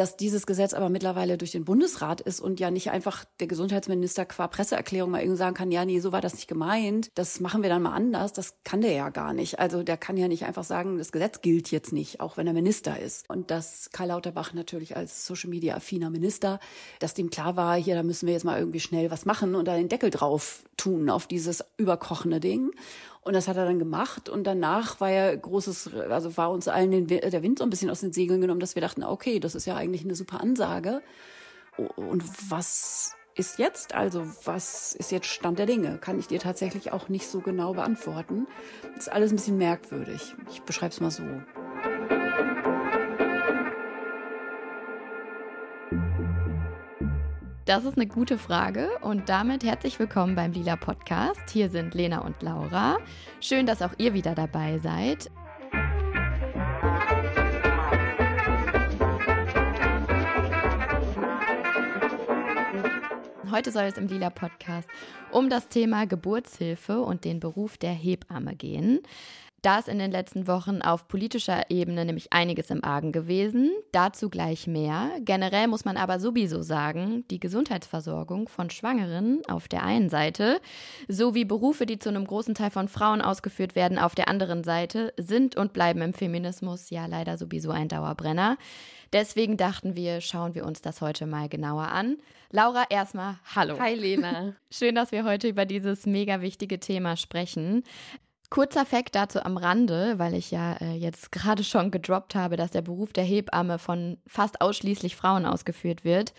dass dieses Gesetz aber mittlerweile durch den Bundesrat ist und ja nicht einfach der Gesundheitsminister qua Presseerklärung mal irgendwie sagen kann, ja, nee, so war das nicht gemeint, das machen wir dann mal anders, das kann der ja gar nicht. Also der kann ja nicht einfach sagen, das Gesetz gilt jetzt nicht, auch wenn er Minister ist. Und dass Karl Lauterbach natürlich als Social Media affiner Minister, dass dem klar war, hier, da müssen wir jetzt mal irgendwie schnell was machen und da den Deckel drauf tun auf dieses überkochende Ding. Und das hat er dann gemacht. Und danach war ja großes, also war uns allen den, der Wind so ein bisschen aus den Segeln genommen, dass wir dachten, okay, das ist ja eigentlich eine super Ansage. Und was ist jetzt? Also was ist jetzt Stand der Dinge? Kann ich dir tatsächlich auch nicht so genau beantworten. Das ist alles ein bisschen merkwürdig. Ich beschreibe es mal so. Das ist eine gute Frage und damit herzlich willkommen beim Lila Podcast. Hier sind Lena und Laura. Schön, dass auch ihr wieder dabei seid. Heute soll es im Lila Podcast um das Thema Geburtshilfe und den Beruf der Hebamme gehen. Da ist in den letzten Wochen auf politischer Ebene nämlich einiges im Argen gewesen. Dazu gleich mehr. Generell muss man aber sowieso sagen, die Gesundheitsversorgung von Schwangeren auf der einen Seite sowie Berufe, die zu einem großen Teil von Frauen ausgeführt werden, auf der anderen Seite sind und bleiben im Feminismus ja leider sowieso ein Dauerbrenner. Deswegen dachten wir, schauen wir uns das heute mal genauer an. Laura, erstmal hallo. Hi Lena. Schön, dass wir heute über dieses mega wichtige Thema sprechen. Kurzer Fakt dazu am Rande, weil ich ja äh, jetzt gerade schon gedroppt habe, dass der Beruf der Hebamme von fast ausschließlich Frauen ausgeführt wird.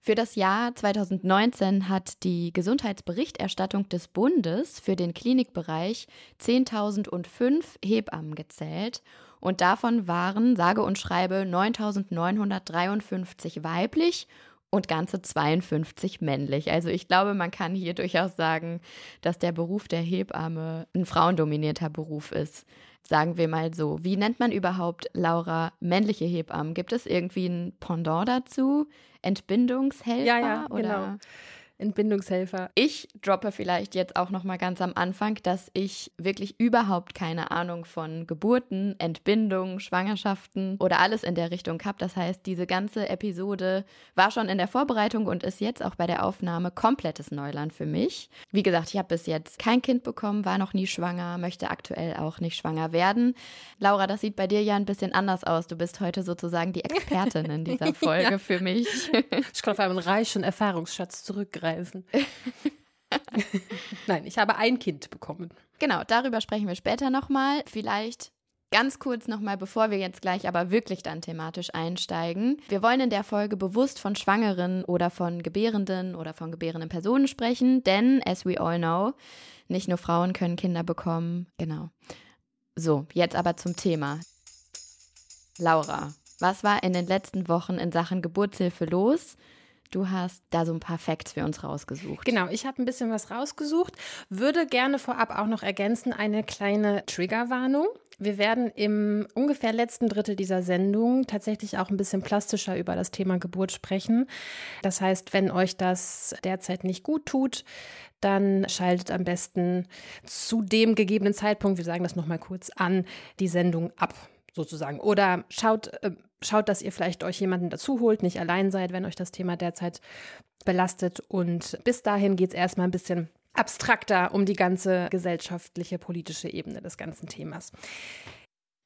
Für das Jahr 2019 hat die Gesundheitsberichterstattung des Bundes für den Klinikbereich 10.005 Hebammen gezählt und davon waren sage und schreibe 9.953 weiblich und ganze 52 männlich. Also ich glaube, man kann hier durchaus sagen, dass der Beruf der Hebamme ein frauendominierter Beruf ist. Sagen wir mal so. Wie nennt man überhaupt, Laura, männliche Hebammen? Gibt es irgendwie ein Pendant dazu? Entbindungshelfer? Ja, ja, oder? Entbindungshelfer. Ich droppe vielleicht jetzt auch noch mal ganz am Anfang, dass ich wirklich überhaupt keine Ahnung von Geburten, Entbindung, Schwangerschaften oder alles in der Richtung habe. Das heißt, diese ganze Episode war schon in der Vorbereitung und ist jetzt auch bei der Aufnahme komplettes Neuland für mich. Wie gesagt, ich habe bis jetzt kein Kind bekommen, war noch nie schwanger, möchte aktuell auch nicht schwanger werden. Laura, das sieht bei dir ja ein bisschen anders aus. Du bist heute sozusagen die Expertin in dieser Folge ja. für mich. Ich kann auf einen reichen Erfahrungsschatz zurückgreifen zugreifen. Nein, ich habe ein Kind bekommen. Genau, darüber sprechen wir später nochmal. Vielleicht Ganz kurz nochmal, bevor wir jetzt gleich aber wirklich dann thematisch einsteigen. Wir wollen in der Folge bewusst von Schwangeren oder von Gebärenden oder von gebärenden Personen sprechen, denn, as we all know, nicht nur Frauen können Kinder bekommen. Genau. So, jetzt aber zum Thema. Laura, was war in den letzten Wochen in Sachen Geburtshilfe los? Du hast da so ein paar Facts für uns rausgesucht. Genau, ich habe ein bisschen was rausgesucht. Würde gerne vorab auch noch ergänzen eine kleine Triggerwarnung. Wir werden im ungefähr letzten Drittel dieser Sendung tatsächlich auch ein bisschen plastischer über das Thema Geburt sprechen. Das heißt, wenn euch das derzeit nicht gut tut, dann schaltet am besten zu dem gegebenen Zeitpunkt, wir sagen das nochmal kurz an, die Sendung ab sozusagen. Oder schaut äh, schaut, dass ihr vielleicht euch jemanden dazu holt, nicht allein seid, wenn euch das Thema derzeit belastet. Und bis dahin geht es erstmal ein bisschen abstrakter um die ganze gesellschaftliche, politische Ebene des ganzen Themas.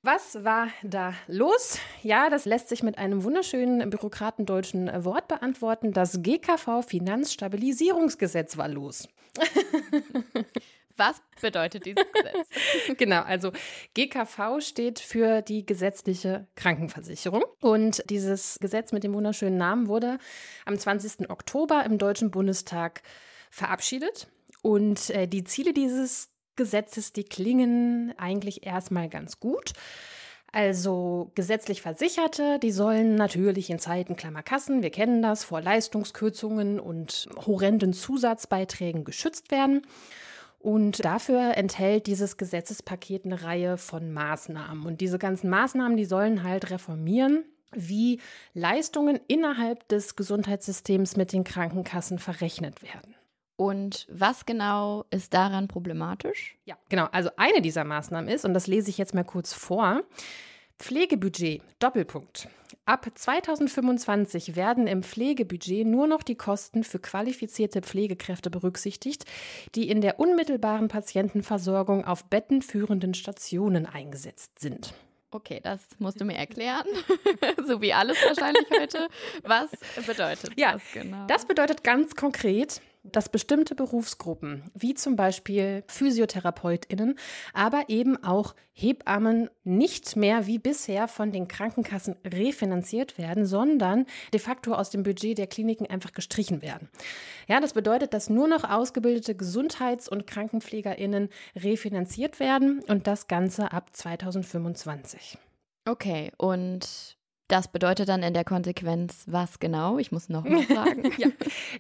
Was war da los? Ja, das lässt sich mit einem wunderschönen bürokratendeutschen Wort beantworten. Das GKV Finanzstabilisierungsgesetz war los. Was bedeutet dieses Gesetz? genau, also GKV steht für die gesetzliche Krankenversicherung. Und dieses Gesetz mit dem wunderschönen Namen wurde am 20. Oktober im Deutschen Bundestag verabschiedet. Und äh, die Ziele dieses Gesetzes, die klingen eigentlich erstmal ganz gut. Also gesetzlich Versicherte, die sollen natürlich in Zeiten Klammerkassen, wir kennen das, vor Leistungskürzungen und horrenden Zusatzbeiträgen geschützt werden. Und dafür enthält dieses Gesetzespaket eine Reihe von Maßnahmen. Und diese ganzen Maßnahmen, die sollen halt reformieren, wie Leistungen innerhalb des Gesundheitssystems mit den Krankenkassen verrechnet werden. Und was genau ist daran problematisch? Ja, genau. Also eine dieser Maßnahmen ist, und das lese ich jetzt mal kurz vor, Pflegebudget, Doppelpunkt. Ab 2025 werden im Pflegebudget nur noch die Kosten für qualifizierte Pflegekräfte berücksichtigt, die in der unmittelbaren Patientenversorgung auf bettenführenden Stationen eingesetzt sind. Okay, das musst du mir erklären, so wie alles wahrscheinlich heute. Was bedeutet ja, das genau? Das bedeutet ganz konkret, dass bestimmte Berufsgruppen, wie zum Beispiel PhysiotherapeutInnen, aber eben auch Hebammen, nicht mehr wie bisher von den Krankenkassen refinanziert werden, sondern de facto aus dem Budget der Kliniken einfach gestrichen werden. Ja, das bedeutet, dass nur noch ausgebildete Gesundheits- und KrankenpflegerInnen refinanziert werden und das Ganze ab 2025. Okay, und das bedeutet dann in der Konsequenz was genau? Ich muss noch mal fragen. ja.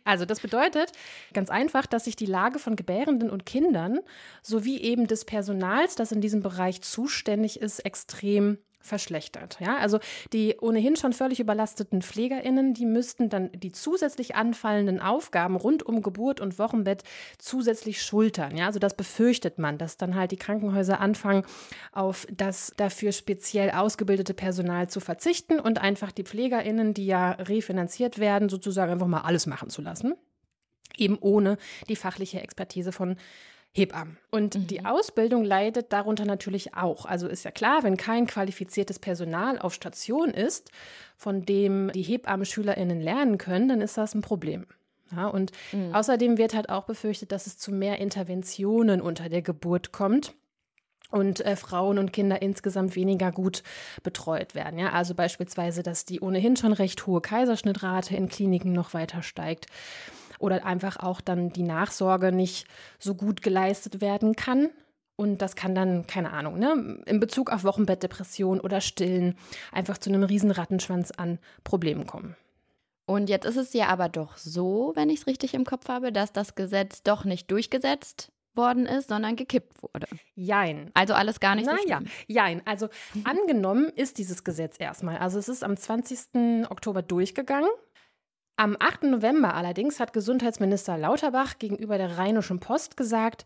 Also das bedeutet ganz einfach, dass sich die Lage von Gebärenden und Kindern sowie eben des Personals, das in diesem Bereich zuständig ist, extrem verschlechtert. Ja, also die ohnehin schon völlig überlasteten PflegerInnen, die müssten dann die zusätzlich anfallenden Aufgaben rund um Geburt und Wochenbett zusätzlich schultern. Ja, also das befürchtet man, dass dann halt die Krankenhäuser anfangen, auf das dafür speziell ausgebildete Personal zu verzichten und einfach die PflegerInnen, die ja refinanziert werden, sozusagen einfach mal alles machen zu lassen. Eben ohne die fachliche Expertise von Hebammen. Und mhm. die Ausbildung leidet darunter natürlich auch. Also ist ja klar, wenn kein qualifiziertes Personal auf Station ist, von dem die Hebammen-SchülerInnen lernen können, dann ist das ein Problem. Ja, und mhm. außerdem wird halt auch befürchtet, dass es zu mehr Interventionen unter der Geburt kommt und äh, Frauen und Kinder insgesamt weniger gut betreut werden. Ja? Also beispielsweise, dass die ohnehin schon recht hohe Kaiserschnittrate in Kliniken noch weiter steigt oder einfach auch dann die Nachsorge nicht so gut geleistet werden kann. Und das kann dann, keine Ahnung, ne, in Bezug auf Wochenbettdepression oder Stillen einfach zu einem riesen Rattenschwanz an Problemen kommen. Und jetzt ist es ja aber doch so, wenn ich es richtig im Kopf habe, dass das Gesetz doch nicht durchgesetzt worden ist, sondern gekippt wurde. Jein. Also alles gar nicht naja, so jein. Also angenommen ist dieses Gesetz erstmal. Also es ist am 20. Oktober durchgegangen. Am 8. November allerdings hat Gesundheitsminister Lauterbach gegenüber der Rheinischen Post gesagt,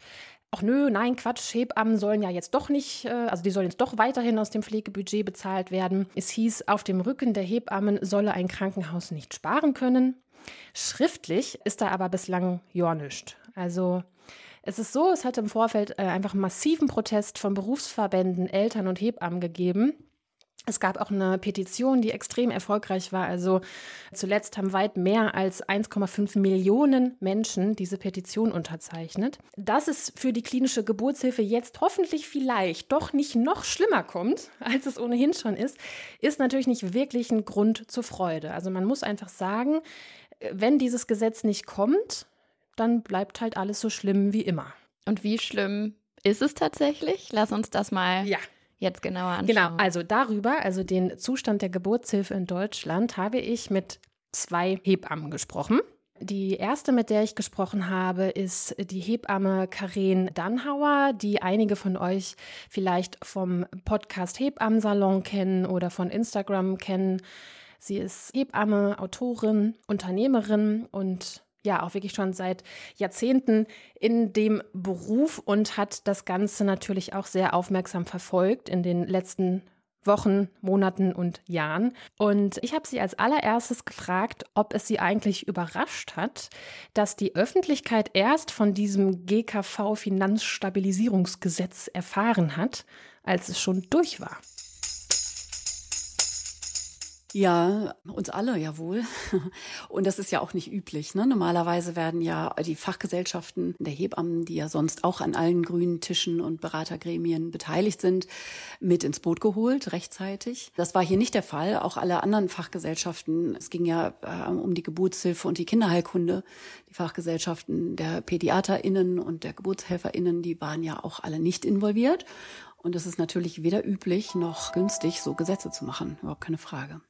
ach nö, nein, Quatsch, Hebammen sollen ja jetzt doch nicht, äh, also die sollen jetzt doch weiterhin aus dem Pflegebudget bezahlt werden. Es hieß, auf dem Rücken der Hebammen solle ein Krankenhaus nicht sparen können. Schriftlich ist da aber bislang ja nichts. Also es ist so, es hat im Vorfeld äh, einfach massiven Protest von Berufsverbänden, Eltern und Hebammen gegeben. Es gab auch eine Petition, die extrem erfolgreich war. Also zuletzt haben weit mehr als 1,5 Millionen Menschen diese Petition unterzeichnet. Dass es für die klinische Geburtshilfe jetzt hoffentlich vielleicht doch nicht noch schlimmer kommt, als es ohnehin schon ist, ist natürlich nicht wirklich ein Grund zur Freude. Also man muss einfach sagen, wenn dieses Gesetz nicht kommt, dann bleibt halt alles so schlimm wie immer. Und wie schlimm ist es tatsächlich? Lass uns das mal ja jetzt genauer anschauen. Genau, also darüber, also den Zustand der Geburtshilfe in Deutschland, habe ich mit zwei Hebammen gesprochen. Die erste, mit der ich gesprochen habe, ist die Hebamme Karen Dannhauer, die einige von euch vielleicht vom Podcast Hebammensalon kennen oder von Instagram kennen. Sie ist Hebamme, Autorin, Unternehmerin und ja auch wirklich schon seit Jahrzehnten in dem Beruf und hat das Ganze natürlich auch sehr aufmerksam verfolgt in den letzten Wochen, Monaten und Jahren. Und ich habe sie als allererstes gefragt, ob es sie eigentlich überrascht hat, dass die Öffentlichkeit erst von diesem GKV-Finanzstabilisierungsgesetz erfahren hat, als es schon durch war. Ja, uns alle ja wohl. Und das ist ja auch nicht üblich. Ne? Normalerweise werden ja die Fachgesellschaften der Hebammen, die ja sonst auch an allen grünen Tischen und Beratergremien beteiligt sind, mit ins Boot geholt, rechtzeitig. Das war hier nicht der Fall. Auch alle anderen Fachgesellschaften, es ging ja äh, um die Geburtshilfe und die Kinderheilkunde, die Fachgesellschaften der PädiaterInnen und der GeburtshelferInnen, die waren ja auch alle nicht involviert. Und es ist natürlich weder üblich noch günstig, so Gesetze zu machen. Überhaupt keine Frage.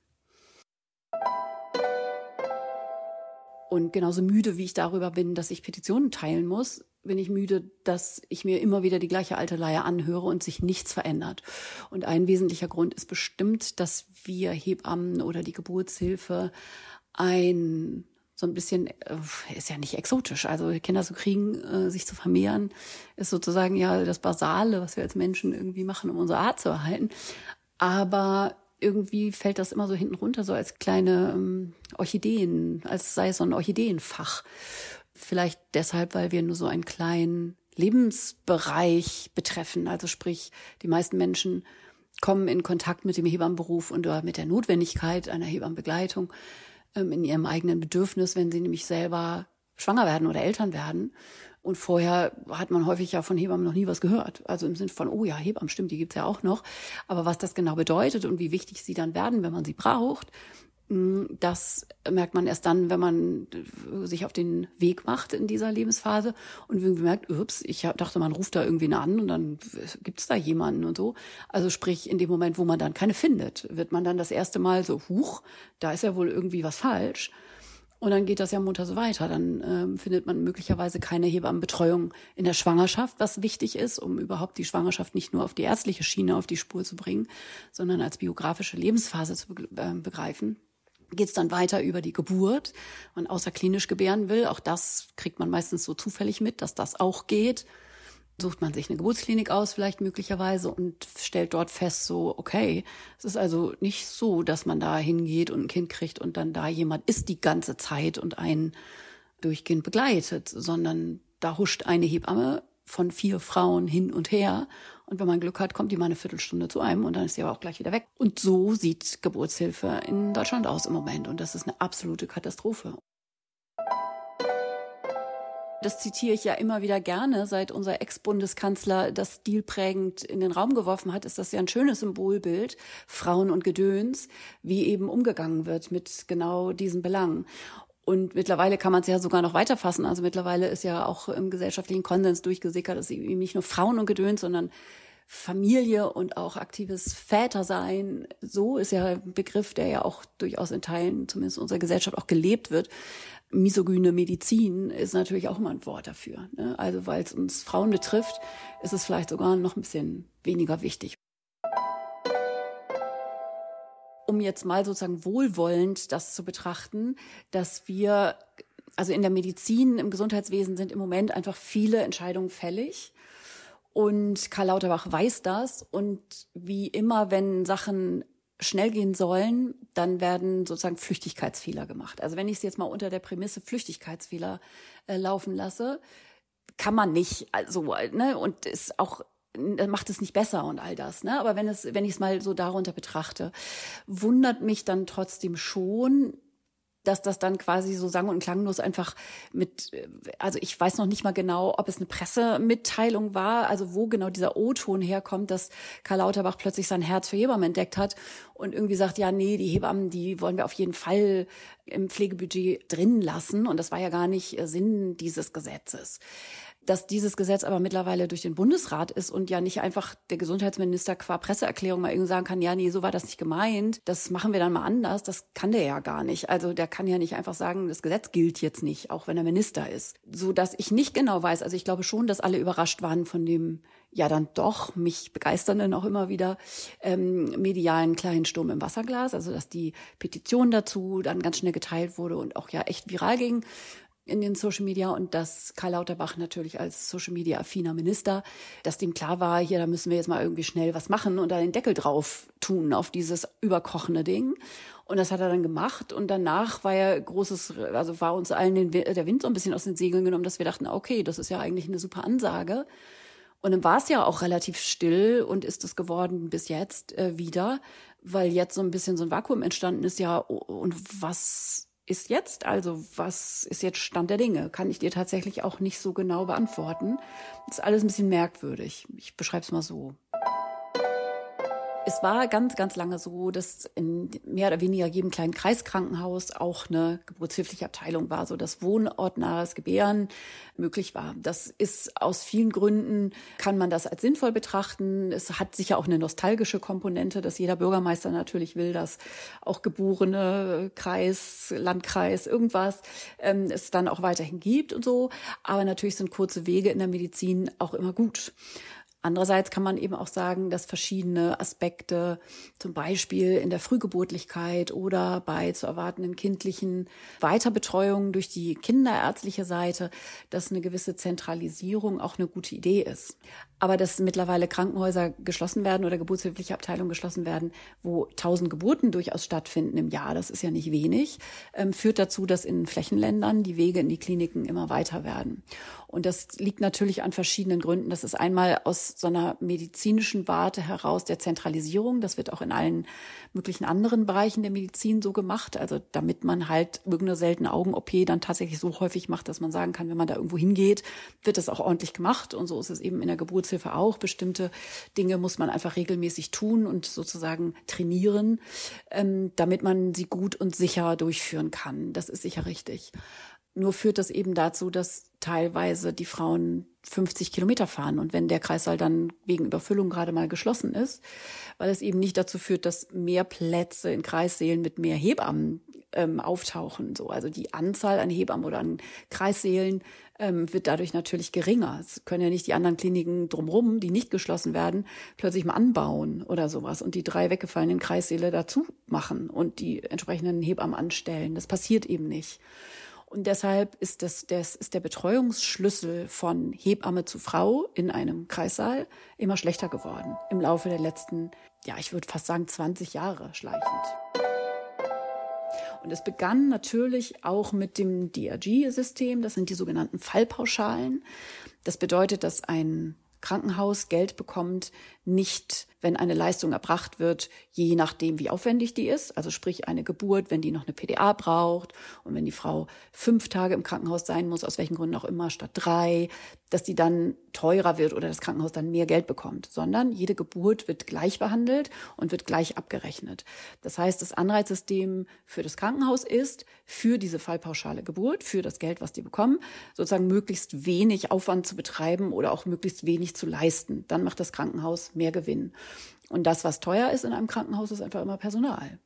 Und genauso müde, wie ich darüber bin, dass ich Petitionen teilen muss, bin ich müde, dass ich mir immer wieder die gleiche alte Leier anhöre und sich nichts verändert. Und ein wesentlicher Grund ist bestimmt, dass wir Hebammen oder die Geburtshilfe ein so ein bisschen äh, ist ja nicht exotisch. Also Kinder zu kriegen, äh, sich zu vermehren, ist sozusagen ja das Basale, was wir als Menschen irgendwie machen, um unsere Art zu erhalten. Aber irgendwie fällt das immer so hinten runter, so als kleine ähm, Orchideen, als sei es so ein Orchideenfach. Vielleicht deshalb, weil wir nur so einen kleinen Lebensbereich betreffen. Also sprich, die meisten Menschen kommen in Kontakt mit dem Hebammenberuf und mit der Notwendigkeit einer Hebammenbegleitung ähm, in ihrem eigenen Bedürfnis, wenn sie nämlich selber schwanger werden oder Eltern werden. Und vorher hat man häufig ja von Hebammen noch nie was gehört. Also im Sinne von, oh ja, Hebammen, stimmt, die gibt's ja auch noch. Aber was das genau bedeutet und wie wichtig sie dann werden, wenn man sie braucht, mm, das merkt man erst dann, wenn man sich auf den Weg macht in dieser Lebensphase und irgendwie merkt, ups, ich dachte, man ruft da irgendwen an und dann gibt's da jemanden und so. Also sprich, in dem Moment, wo man dann keine findet, wird man dann das erste Mal so, huch, da ist ja wohl irgendwie was falsch. Und dann geht das ja munter so weiter. Dann ähm, findet man möglicherweise keine Hebammenbetreuung in der Schwangerschaft, was wichtig ist, um überhaupt die Schwangerschaft nicht nur auf die ärztliche Schiene auf die Spur zu bringen, sondern als biografische Lebensphase zu äh, begreifen. Geht es dann weiter über die Geburt, man außerklinisch gebären will. Auch das kriegt man meistens so zufällig mit, dass das auch geht sucht man sich eine Geburtsklinik aus, vielleicht möglicherweise, und stellt dort fest, so, okay, es ist also nicht so, dass man da hingeht und ein Kind kriegt und dann da jemand ist die ganze Zeit und einen durchgehend begleitet, sondern da huscht eine Hebamme von vier Frauen hin und her. Und wenn man Glück hat, kommt die mal eine Viertelstunde zu einem und dann ist sie aber auch gleich wieder weg. Und so sieht Geburtshilfe in Deutschland aus im Moment. Und das ist eine absolute Katastrophe das zitiere ich ja immer wieder gerne, seit unser Ex-Bundeskanzler das stilprägend in den Raum geworfen hat, ist das ja ein schönes Symbolbild, Frauen und Gedöns, wie eben umgegangen wird mit genau diesen Belangen. Und mittlerweile kann man es ja sogar noch weiterfassen. Also mittlerweile ist ja auch im gesellschaftlichen Konsens durchgesickert, dass eben nicht nur Frauen und Gedöns, sondern Familie und auch aktives Vätersein, so ist ja ein Begriff, der ja auch durchaus in Teilen, zumindest unserer Gesellschaft, auch gelebt wird. Misogyne Medizin ist natürlich auch immer ein Wort dafür. Ne? Also weil es uns Frauen betrifft, ist es vielleicht sogar noch ein bisschen weniger wichtig. Um jetzt mal sozusagen wohlwollend das zu betrachten, dass wir, also in der Medizin, im Gesundheitswesen sind im Moment einfach viele Entscheidungen fällig und Karl Lauterbach weiß das. Und wie immer, wenn Sachen schnell gehen sollen, dann werden sozusagen Flüchtigkeitsfehler gemacht. Also wenn ich es jetzt mal unter der Prämisse Flüchtigkeitsfehler äh, laufen lasse, kann man nicht, also, ne, und ist auch macht es nicht besser und all das, ne? Aber wenn es, wenn ich es mal so darunter betrachte, wundert mich dann trotzdem schon, dass das dann quasi so sang- und klanglos einfach mit, also ich weiß noch nicht mal genau, ob es eine Pressemitteilung war, also wo genau dieser O-Ton herkommt, dass Karl Lauterbach plötzlich sein Herz für Hebammen entdeckt hat und irgendwie sagt, ja, nee, die Hebammen, die wollen wir auf jeden Fall im Pflegebudget drin lassen und das war ja gar nicht Sinn dieses Gesetzes dass dieses Gesetz aber mittlerweile durch den Bundesrat ist und ja nicht einfach der Gesundheitsminister qua Presseerklärung mal irgendwie sagen kann, ja, nee, so war das nicht gemeint, das machen wir dann mal anders, das kann der ja gar nicht. Also der kann ja nicht einfach sagen, das Gesetz gilt jetzt nicht, auch wenn er Minister ist. So dass ich nicht genau weiß, also ich glaube schon, dass alle überrascht waren von dem ja dann doch mich begeisternden auch immer wieder ähm, medialen kleinen Sturm im Wasserglas, also dass die Petition dazu dann ganz schnell geteilt wurde und auch ja echt viral ging in den Social Media und dass Karl Lauterbach natürlich als Social Media affiner Minister, dass dem klar war, hier, da müssen wir jetzt mal irgendwie schnell was machen und da den Deckel drauf tun auf dieses überkochende Ding. Und das hat er dann gemacht und danach war ja großes, also war uns allen den, der Wind so ein bisschen aus den Segeln genommen, dass wir dachten, okay, das ist ja eigentlich eine super Ansage. Und dann war es ja auch relativ still und ist es geworden bis jetzt äh, wieder, weil jetzt so ein bisschen so ein Vakuum entstanden ist, ja, und was ist jetzt? Also was ist jetzt Stand der Dinge? Kann ich dir tatsächlich auch nicht so genau beantworten. Das ist alles ein bisschen merkwürdig. Ich beschreibe es mal so. Es war ganz, ganz lange so, dass in mehr oder weniger jedem kleinen Kreiskrankenhaus auch eine geburtshilfliche Abteilung war, so dass wohnortnahes Gebären möglich war. Das ist aus vielen Gründen, kann man das als sinnvoll betrachten. Es hat sicher auch eine nostalgische Komponente, dass jeder Bürgermeister natürlich will, dass auch geborene Kreis, Landkreis, irgendwas ähm, es dann auch weiterhin gibt und so. Aber natürlich sind kurze Wege in der Medizin auch immer gut. Andererseits kann man eben auch sagen, dass verschiedene Aspekte, zum Beispiel in der Frühgeburtlichkeit oder bei zu erwartenden kindlichen Weiterbetreuungen durch die kinderärztliche Seite, dass eine gewisse Zentralisierung auch eine gute Idee ist. Aber dass mittlerweile Krankenhäuser geschlossen werden oder geburtshilfliche Abteilungen geschlossen werden, wo tausend Geburten durchaus stattfinden im Jahr, das ist ja nicht wenig, ähm, führt dazu, dass in Flächenländern die Wege in die Kliniken immer weiter werden. Und das liegt natürlich an verschiedenen Gründen. Das ist einmal aus so einer medizinischen Warte heraus der Zentralisierung. Das wird auch in allen möglichen anderen Bereichen der Medizin so gemacht. Also damit man halt irgendeine seltene Augen-OP dann tatsächlich so häufig macht, dass man sagen kann, wenn man da irgendwo hingeht, wird das auch ordentlich gemacht. Und so ist es eben in der Geburtshilfe auch. Bestimmte Dinge muss man einfach regelmäßig tun und sozusagen trainieren, ähm, damit man sie gut und sicher durchführen kann. Das ist sicher richtig. Nur führt das eben dazu, dass teilweise die Frauen 50 Kilometer fahren. Und wenn der Kreissaal dann wegen Überfüllung gerade mal geschlossen ist, weil es eben nicht dazu führt, dass mehr Plätze in Kreissälen mit mehr Hebammen ähm, auftauchen. So, also die Anzahl an Hebammen oder an Kreissälen ähm, wird dadurch natürlich geringer. Es können ja nicht die anderen Kliniken drumherum, die nicht geschlossen werden, plötzlich mal anbauen oder sowas und die drei weggefallenen Kreissäle dazu machen und die entsprechenden Hebammen anstellen. Das passiert eben nicht. Und deshalb ist das, das ist der Betreuungsschlüssel von Hebamme zu Frau in einem Kreissaal immer schlechter geworden im Laufe der letzten, ja, ich würde fast sagen 20 Jahre schleichend. Und es begann natürlich auch mit dem DRG-System. Das sind die sogenannten Fallpauschalen. Das bedeutet, dass ein Krankenhaus Geld bekommt, nicht, wenn eine Leistung erbracht wird, je nachdem, wie aufwendig die ist. Also sprich eine Geburt, wenn die noch eine PDA braucht und wenn die Frau fünf Tage im Krankenhaus sein muss, aus welchen Gründen auch immer, statt drei, dass die dann teurer wird oder das Krankenhaus dann mehr Geld bekommt, sondern jede Geburt wird gleich behandelt und wird gleich abgerechnet. Das heißt, das Anreizsystem für das Krankenhaus ist, für diese fallpauschale Geburt, für das Geld, was die bekommen, sozusagen möglichst wenig Aufwand zu betreiben oder auch möglichst wenig zu leisten. Dann macht das Krankenhaus mehr Gewinn. Und das, was teuer ist in einem Krankenhaus, ist einfach immer Personal.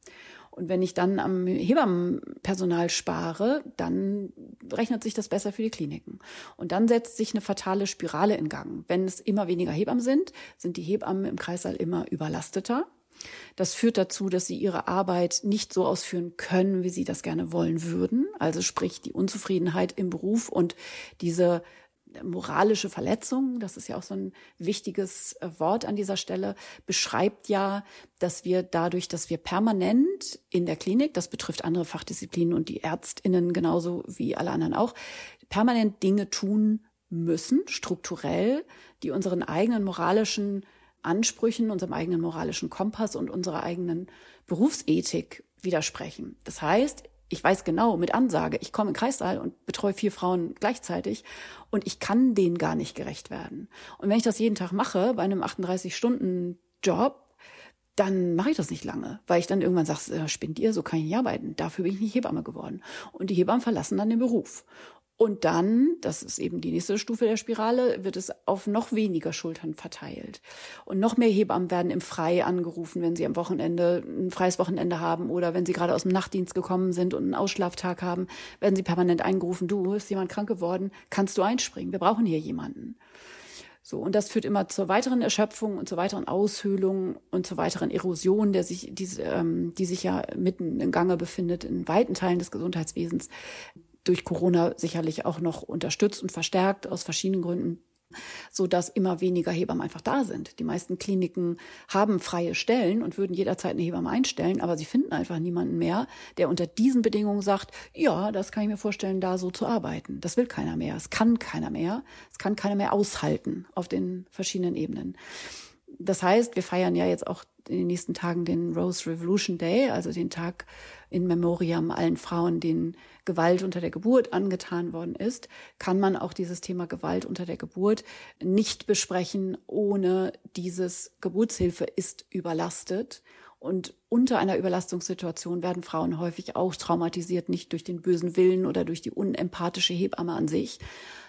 Und wenn ich dann am Hebammenpersonal spare, dann rechnet sich das besser für die Kliniken. Und dann setzt sich eine fatale Spirale in Gang. Wenn es immer weniger Hebammen sind, sind die Hebammen im Kreissaal immer überlasteter. Das führt dazu, dass sie ihre Arbeit nicht so ausführen können, wie sie das gerne wollen würden. Also sprich die Unzufriedenheit im Beruf und diese moralische Verletzung, das ist ja auch so ein wichtiges äh, Wort an dieser Stelle, beschreibt ja, dass wir dadurch, dass wir permanent in der Klinik, das betrifft andere Fachdisziplinen und die Ärztinnen genauso wie alle anderen auch, permanent Dinge tun müssen, strukturell, die unseren eigenen moralischen Ansprüchen, unserem eigenen moralischen Kompass und unserer eigenen Berufsethik widersprechen. Das heißt, ich weiß genau mit Ansage, ich komme in Kreissaal und betreue vier Frauen gleichzeitig und ich kann denen gar nicht gerecht werden. Und wenn ich das jeden Tag mache, bei einem 38-Stunden-Job, dann mache ich das nicht lange, weil ich dann irgendwann sage, äh, spinnt ihr, so kann ich nicht arbeiten. Dafür bin ich nicht Hebamme geworden. Und die Hebammen verlassen dann den Beruf. Und dann, das ist eben die nächste Stufe der Spirale, wird es auf noch weniger Schultern verteilt. Und noch mehr Hebammen werden im Frei angerufen, wenn sie am Wochenende ein freies Wochenende haben oder wenn sie gerade aus dem Nachtdienst gekommen sind und einen Ausschlaftag haben, werden sie permanent eingerufen, du, ist jemand krank geworden, kannst du einspringen, wir brauchen hier jemanden. So, und das führt immer zur weiteren Erschöpfung und zur weiteren Aushöhlung und zur weiteren Erosion, der sich, die, ähm, die sich ja mitten im Gange befindet in weiten Teilen des Gesundheitswesens durch Corona sicherlich auch noch unterstützt und verstärkt aus verschiedenen Gründen so dass immer weniger Hebammen einfach da sind. Die meisten Kliniken haben freie Stellen und würden jederzeit eine Hebamme einstellen, aber sie finden einfach niemanden mehr, der unter diesen Bedingungen sagt, ja, das kann ich mir vorstellen, da so zu arbeiten. Das will keiner mehr. Es kann keiner mehr. Es kann keiner mehr aushalten auf den verschiedenen Ebenen. Das heißt, wir feiern ja jetzt auch in den nächsten Tagen den Rose Revolution Day, also den Tag in Memoriam allen Frauen, denen Gewalt unter der Geburt angetan worden ist, kann man auch dieses Thema Gewalt unter der Geburt nicht besprechen, ohne dieses Geburtshilfe ist überlastet. Und unter einer Überlastungssituation werden Frauen häufig auch traumatisiert, nicht durch den bösen Willen oder durch die unempathische Hebamme an sich,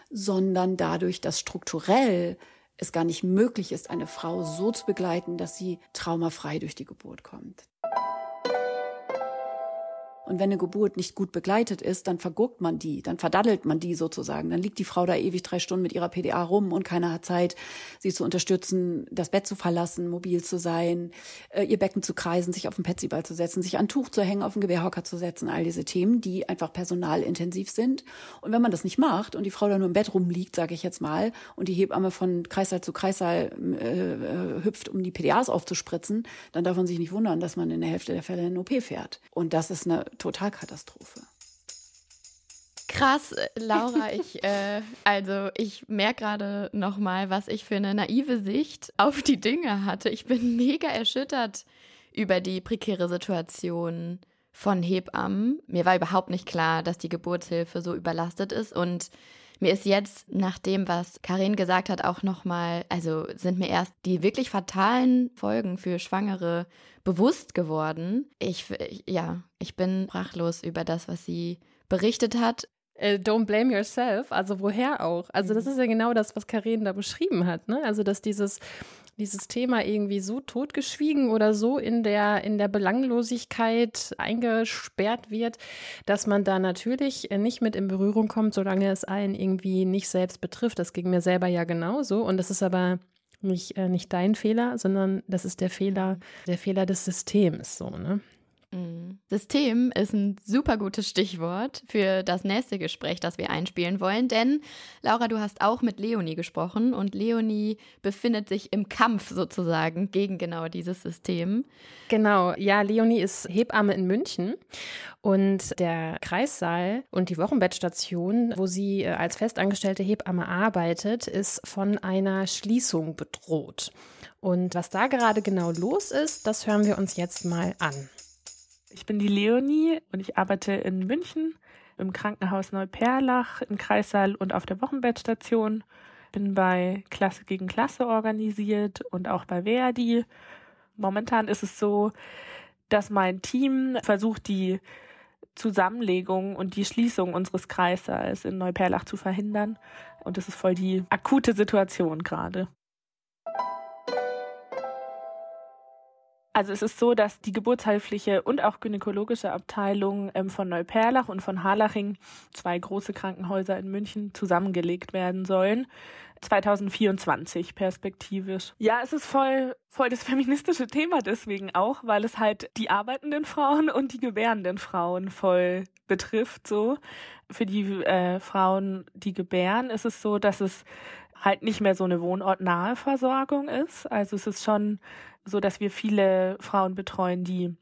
sondern dadurch, dass strukturell es gar nicht möglich ist, eine Frau so zu begleiten, dass sie traumafrei durch die Geburt kommt. Und wenn eine Geburt nicht gut begleitet ist, dann verguckt man die, dann verdaddelt man die sozusagen. Dann liegt die Frau da ewig drei Stunden mit ihrer PDA rum und keiner hat Zeit, sie zu unterstützen, das Bett zu verlassen, mobil zu sein, äh, ihr Becken zu kreisen, sich auf den Petsyball zu setzen, sich an Tuch zu hängen, auf den Gewehrhocker zu setzen. All diese Themen, die einfach personalintensiv sind. Und wenn man das nicht macht und die Frau da nur im Bett rumliegt, sage ich jetzt mal, und die Hebamme von Kreissaal zu Kreissaal äh, äh hüpft, um die PDAs aufzuspritzen, dann darf man sich nicht wundern, dass man in der Hälfte der Fälle in OP fährt. Und das ist eine Totalkatastrophe. Krass, Laura, ich, äh, also ich merke gerade nochmal, was ich für eine naive Sicht auf die Dinge hatte. Ich bin mega erschüttert über die prekäre Situation von Hebammen. Mir war überhaupt nicht klar, dass die Geburtshilfe so überlastet ist und mir ist jetzt nach dem, was Karin gesagt hat, auch nochmal, also sind mir erst die wirklich fatalen Folgen für Schwangere bewusst geworden. Ich, ja, ich bin sprachlos über das, was sie berichtet hat. Äh, don't blame yourself. Also woher auch? Also das mhm. ist ja genau das, was Karin da beschrieben hat. Ne? Also dass dieses dieses Thema irgendwie so totgeschwiegen oder so in der, in der Belanglosigkeit eingesperrt wird, dass man da natürlich nicht mit in Berührung kommt, solange es einen irgendwie nicht selbst betrifft. Das ging mir selber ja genauso. Und das ist aber nicht, äh, nicht dein Fehler, sondern das ist der Fehler, der Fehler des Systems, so, ne? System ist ein super gutes Stichwort für das nächste Gespräch, das wir einspielen wollen. Denn, Laura, du hast auch mit Leonie gesprochen und Leonie befindet sich im Kampf sozusagen gegen genau dieses System. Genau, ja, Leonie ist Hebamme in München und der Kreissaal und die Wochenbettstation, wo sie äh, als festangestellte Hebamme arbeitet, ist von einer Schließung bedroht. Und was da gerade genau los ist, das hören wir uns jetzt mal an. Ich bin die Leonie und ich arbeite in München im Krankenhaus Neuperlach, im Kreissaal und auf der Wochenbettstation. Bin bei Klasse gegen Klasse organisiert und auch bei Verdi. Momentan ist es so, dass mein Team versucht, die Zusammenlegung und die Schließung unseres Kreissaals in Neuperlach zu verhindern. Und das ist voll die akute Situation gerade. Also es ist so, dass die geburtshilfliche und auch gynäkologische Abteilung ähm, von Neuperlach und von Harlaching, zwei große Krankenhäuser in München, zusammengelegt werden sollen. 2024 perspektivisch. Ja, es ist voll, voll das feministische Thema deswegen auch, weil es halt die arbeitenden Frauen und die gebärenden Frauen voll betrifft. So für die äh, Frauen, die gebären, ist es so, dass es halt nicht mehr so eine wohnortnahe Versorgung ist. Also es ist schon so dass wir viele Frauen betreuen, die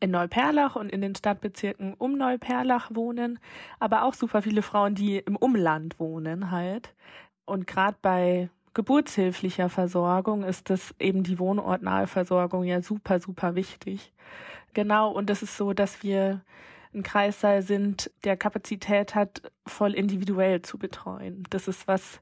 in Neuperlach und in den Stadtbezirken um Neuperlach wohnen, aber auch super viele Frauen, die im Umland wohnen halt. Und gerade bei geburtshilflicher Versorgung ist das eben die wohnortnahe Versorgung ja super, super wichtig. Genau, und das ist so, dass wir ein Kreissaal sind, der Kapazität hat, voll individuell zu betreuen. Das ist was,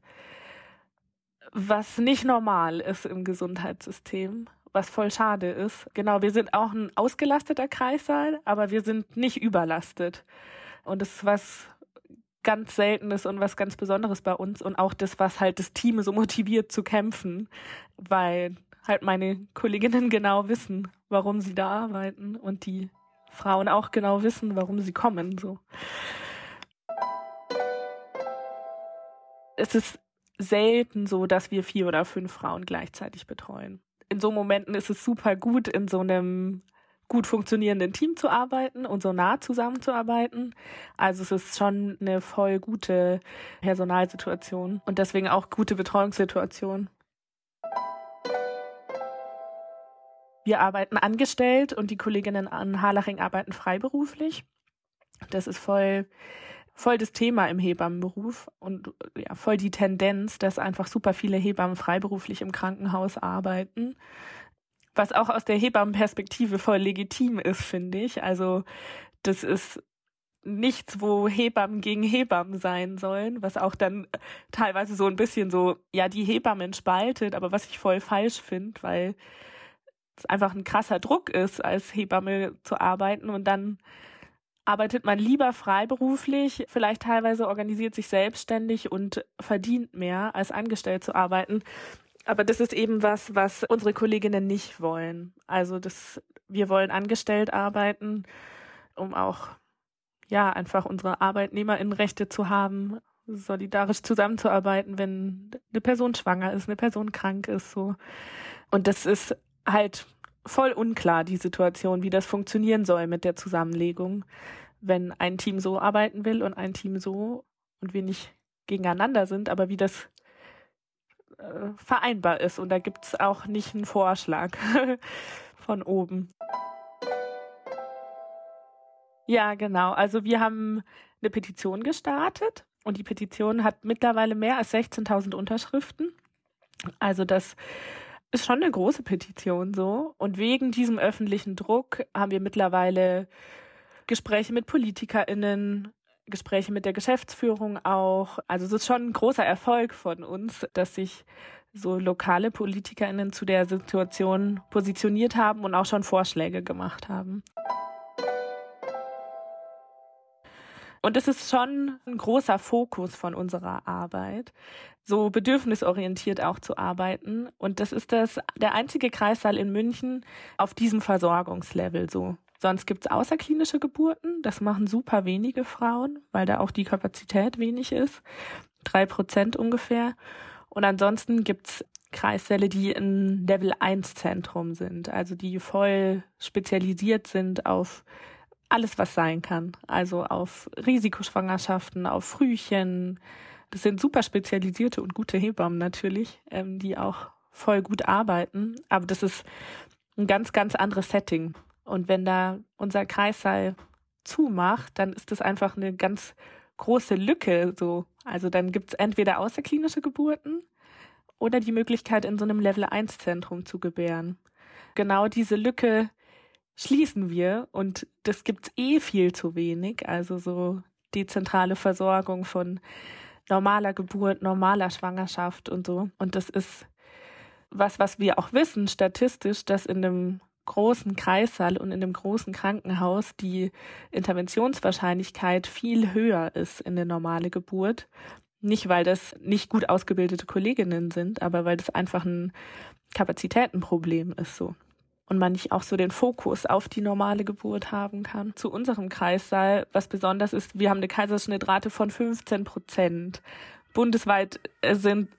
was nicht normal ist im Gesundheitssystem, was voll schade ist. Genau, wir sind auch ein ausgelasteter Kreissaal, aber wir sind nicht überlastet. Und das ist was ganz Seltenes und was ganz Besonderes bei uns und auch das, was halt das Team so motiviert zu kämpfen, weil halt meine Kolleginnen genau wissen, warum sie da arbeiten und die Frauen auch genau wissen, warum sie kommen, so. Es ist selten so, dass wir vier oder fünf Frauen gleichzeitig betreuen. In so Momenten ist es super gut, in so einem gut funktionierenden Team zu arbeiten und so nah zusammenzuarbeiten. Also es ist schon eine voll gute Personalsituation und deswegen auch gute Betreuungssituation. Wir arbeiten angestellt und die Kolleginnen an Harlaching arbeiten freiberuflich. Das ist voll voll das Thema im Hebammenberuf und ja, voll die Tendenz, dass einfach super viele Hebammen freiberuflich im Krankenhaus arbeiten. Was auch aus der Hebammenperspektive voll legitim ist, finde ich. Also, das ist nichts, wo Hebammen gegen Hebammen sein sollen, was auch dann teilweise so ein bisschen so, ja, die Hebammen spaltet, aber was ich voll falsch finde, weil es einfach ein krasser Druck ist, als Hebamme zu arbeiten und dann arbeitet man lieber freiberuflich, vielleicht teilweise organisiert sich selbstständig und verdient mehr, als angestellt zu arbeiten. Aber das ist eben was, was unsere Kolleginnen nicht wollen. Also das, wir wollen angestellt arbeiten. um auch ja einfach unsere Arbeitnehmerinnenrechte zu haben, solidarisch zusammenzuarbeiten, wenn eine Person schwanger ist, eine Person krank ist, so. Und das ist halt voll unklar, die Situation, wie das funktionieren soll mit der Zusammenlegung, wenn ein Team so arbeiten will und ein Team so und wir nicht gegeneinander sind, aber wie das äh, vereinbar ist. Und da gibt es auch nicht einen Vorschlag von oben. Ja, genau. Also wir haben eine Petition gestartet und die Petition hat mittlerweile mehr als 16.000 Unterschriften. Also das ist schon eine große Petition so. Und wegen diesem öffentlichen Druck haben wir mittlerweile Gespräche mit PolitikerInnen, Gespräche mit der Geschäftsführung auch. Also es ist schon ein großer Erfolg von uns, dass sich so lokale PolitikerInnen zu der Situation positioniert haben und auch schon Vorschläge gemacht haben. Und es ist schon ein großer Fokus von unserer Arbeit, so bedürfnisorientiert auch zu arbeiten. Und das ist das, der einzige Kreissaal in München auf diesem Versorgungslevel so. Sonst gibt's außerklinische Geburten. Das machen super wenige Frauen, weil da auch die Kapazität wenig ist. Drei Prozent ungefähr. Und ansonsten gibt's Kreissäle, die ein Level 1 Zentrum sind, also die voll spezialisiert sind auf alles, was sein kann. Also auf Risikoschwangerschaften, auf Frühchen. Das sind super spezialisierte und gute Hebammen natürlich, ähm, die auch voll gut arbeiten. Aber das ist ein ganz, ganz anderes Setting. Und wenn da unser Kreissaal zumacht, dann ist das einfach eine ganz große Lücke. So. Also dann gibt's entweder außerklinische Geburten oder die Möglichkeit, in so einem Level-1-Zentrum zu gebären. Genau diese Lücke schließen wir und das gibt's eh viel zu wenig. Also so dezentrale Versorgung von normaler Geburt, normaler Schwangerschaft und so. Und das ist was, was wir auch wissen statistisch, dass in einem großen Kreissaal und in einem großen Krankenhaus die Interventionswahrscheinlichkeit viel höher ist in der normale Geburt. Nicht, weil das nicht gut ausgebildete Kolleginnen sind, aber weil das einfach ein Kapazitätenproblem ist so und man nicht auch so den Fokus auf die normale Geburt haben kann. Zu unserem Kreissaal, was besonders ist, wir haben eine Kaiserschnittrate von 15 Prozent. Bundesweit äh, sind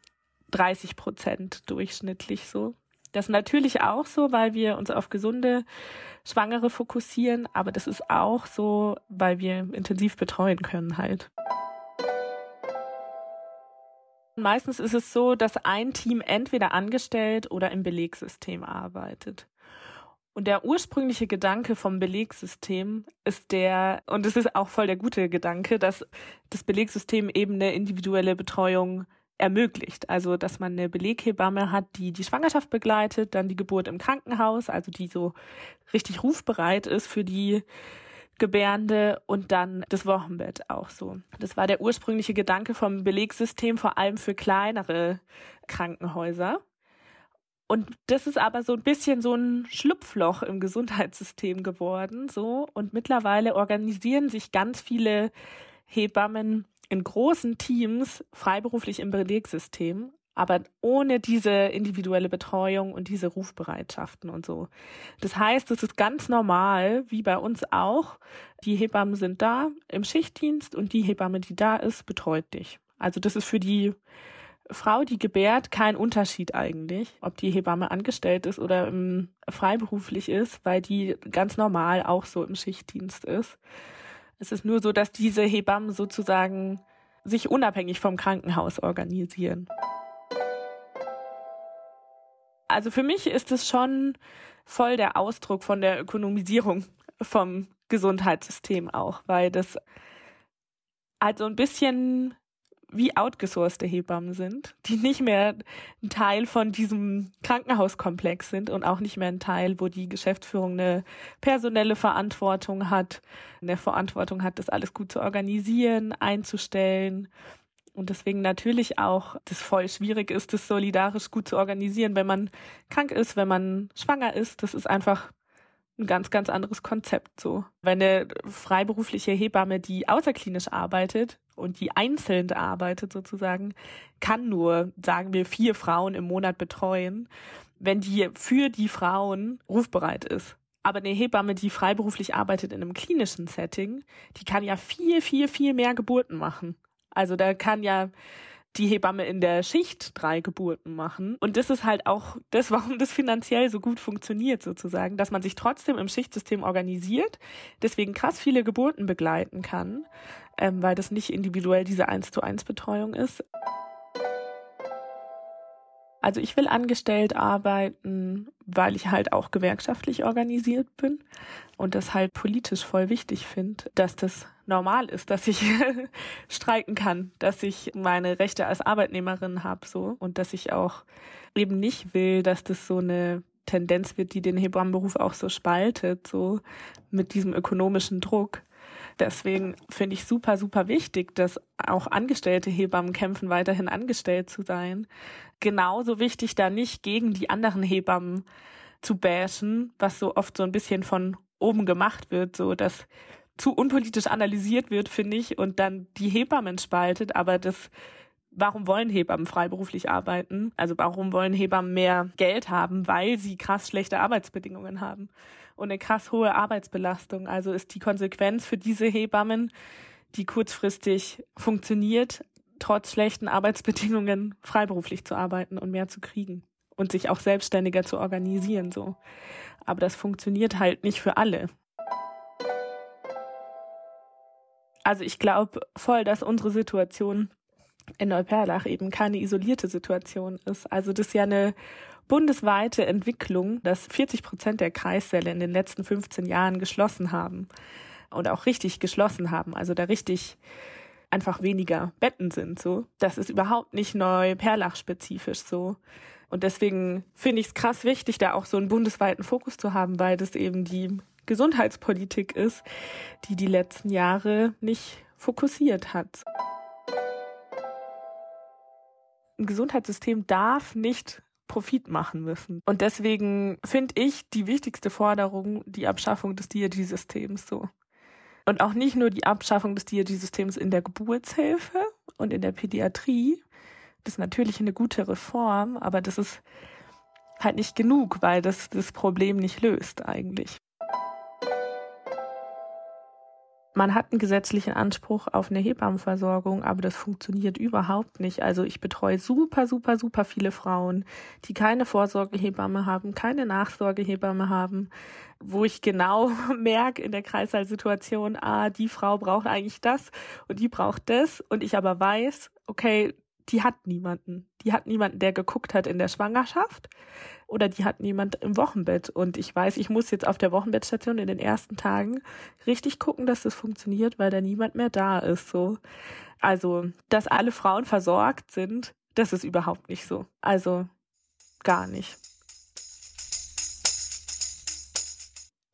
30 Prozent durchschnittlich so. Das ist natürlich auch so, weil wir uns auf gesunde Schwangere fokussieren, aber das ist auch so, weil wir intensiv betreuen können halt. Meistens ist es so, dass ein Team entweder angestellt oder im Belegsystem arbeitet. Und der ursprüngliche Gedanke vom Belegsystem ist der, und es ist auch voll der gute Gedanke, dass das Belegsystem eben eine individuelle Betreuung ermöglicht. Also, dass man eine Beleghebamme hat, die die Schwangerschaft begleitet, dann die Geburt im Krankenhaus, also die so richtig rufbereit ist für die Gebärende und dann das Wochenbett auch so. Das war der ursprüngliche Gedanke vom Belegsystem, vor allem für kleinere Krankenhäuser. Und das ist aber so ein bisschen so ein Schlupfloch im Gesundheitssystem geworden, so. Und mittlerweile organisieren sich ganz viele Hebammen in großen Teams freiberuflich im Belegsystem, aber ohne diese individuelle Betreuung und diese Rufbereitschaften und so. Das heißt, es ist ganz normal, wie bei uns auch. Die Hebammen sind da im Schichtdienst und die Hebamme, die da ist, betreut dich. Also das ist für die Frau, die gebärt, kein Unterschied eigentlich, ob die Hebamme angestellt ist oder im, freiberuflich ist, weil die ganz normal auch so im Schichtdienst ist. Es ist nur so, dass diese Hebammen sozusagen sich unabhängig vom Krankenhaus organisieren. Also für mich ist es schon voll der Ausdruck von der Ökonomisierung vom Gesundheitssystem auch, weil das halt so ein bisschen wie outgesourcete Hebammen sind, die nicht mehr ein Teil von diesem Krankenhauskomplex sind und auch nicht mehr ein Teil, wo die Geschäftsführung eine personelle Verantwortung hat, eine Verantwortung hat, das alles gut zu organisieren, einzustellen. Und deswegen natürlich auch das voll schwierig ist, das solidarisch gut zu organisieren, wenn man krank ist, wenn man schwanger ist. Das ist einfach ein ganz, ganz anderes Konzept so. Wenn eine freiberufliche Hebamme, die außerklinisch arbeitet und die einzeln arbeitet sozusagen, kann nur, sagen wir, vier Frauen im Monat betreuen, wenn die für die Frauen rufbereit ist. Aber eine Hebamme, die freiberuflich arbeitet in einem klinischen Setting, die kann ja viel, viel, viel mehr Geburten machen. Also da kann ja die Hebamme in der Schicht drei Geburten machen. Und das ist halt auch das, warum das finanziell so gut funktioniert, sozusagen, dass man sich trotzdem im Schichtsystem organisiert, deswegen krass viele Geburten begleiten kann, ähm, weil das nicht individuell diese eins zu eins Betreuung ist. Also ich will angestellt arbeiten, weil ich halt auch gewerkschaftlich organisiert bin und das halt politisch voll wichtig finde, dass das normal ist, dass ich streiken kann, dass ich meine Rechte als Arbeitnehmerin habe so und dass ich auch eben nicht will, dass das so eine Tendenz wird, die den Hebammenberuf auch so spaltet, so mit diesem ökonomischen Druck. Deswegen finde ich super, super wichtig, dass auch angestellte Hebammen kämpfen, weiterhin angestellt zu sein. Genauso wichtig, da nicht gegen die anderen Hebammen zu bashen, was so oft so ein bisschen von oben gemacht wird, so dass zu unpolitisch analysiert wird, finde ich, und dann die Hebammen spaltet, aber das warum wollen Hebammen freiberuflich arbeiten? Also warum wollen Hebammen mehr Geld haben? Weil sie krass schlechte Arbeitsbedingungen haben und eine krass hohe Arbeitsbelastung. Also ist die Konsequenz für diese Hebammen, die kurzfristig funktioniert, trotz schlechten Arbeitsbedingungen freiberuflich zu arbeiten und mehr zu kriegen und sich auch selbstständiger zu organisieren so. Aber das funktioniert halt nicht für alle. Also ich glaube voll, dass unsere Situation in Neuperlach eben keine isolierte Situation ist. Also das ist ja eine bundesweite Entwicklung, dass 40 Prozent der Kreissäle in den letzten 15 Jahren geschlossen haben und auch richtig geschlossen haben. Also da richtig einfach weniger Betten sind, so. Das ist überhaupt nicht Neuperlach-spezifisch so. Und deswegen finde ich es krass wichtig, da auch so einen bundesweiten Fokus zu haben, weil das eben die Gesundheitspolitik ist, die die letzten Jahre nicht fokussiert hat ein Gesundheitssystem darf nicht Profit machen müssen. Und deswegen finde ich die wichtigste Forderung die Abschaffung des DRG-Systems so. Und auch nicht nur die Abschaffung des DRG-Systems in der Geburtshilfe und in der Pädiatrie. Das ist natürlich eine gute Reform, aber das ist halt nicht genug, weil das das Problem nicht löst eigentlich. Man hat einen gesetzlichen Anspruch auf eine Hebammenversorgung, aber das funktioniert überhaupt nicht. Also ich betreue super, super, super viele Frauen, die keine Vorsorgehebamme haben, keine Nachsorgehebamme haben, wo ich genau merke in der Kreißsaalsituation, ah, die Frau braucht eigentlich das und die braucht das und ich aber weiß, okay, die hat niemanden. Die hat niemanden, der geguckt hat in der Schwangerschaft oder die hat niemand im Wochenbett. Und ich weiß, ich muss jetzt auf der Wochenbettstation in den ersten Tagen richtig gucken, dass das funktioniert, weil da niemand mehr da ist. So. Also, dass alle Frauen versorgt sind, das ist überhaupt nicht so. Also gar nicht.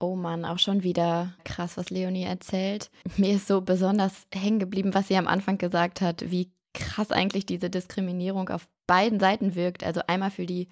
Oh Mann, auch schon wieder krass, was Leonie erzählt. Mir ist so besonders hängen geblieben, was sie am Anfang gesagt hat, wie krass eigentlich diese Diskriminierung auf beiden Seiten wirkt. Also einmal für die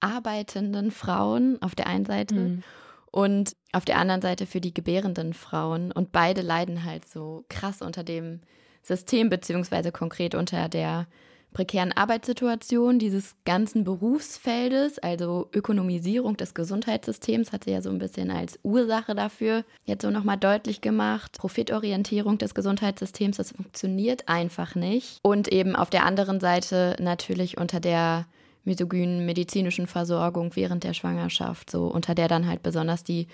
arbeitenden Frauen auf der einen Seite mhm. und auf der anderen Seite für die gebärenden Frauen. Und beide leiden halt so krass unter dem System, beziehungsweise konkret unter der prekären Arbeitssituation dieses ganzen Berufsfeldes, also Ökonomisierung des Gesundheitssystems, hat sie ja so ein bisschen als Ursache dafür jetzt so nochmal deutlich gemacht. Profitorientierung des Gesundheitssystems, das funktioniert einfach nicht. Und eben auf der anderen Seite natürlich unter der misogynen medizinischen Versorgung während der Schwangerschaft, so unter der dann halt besonders die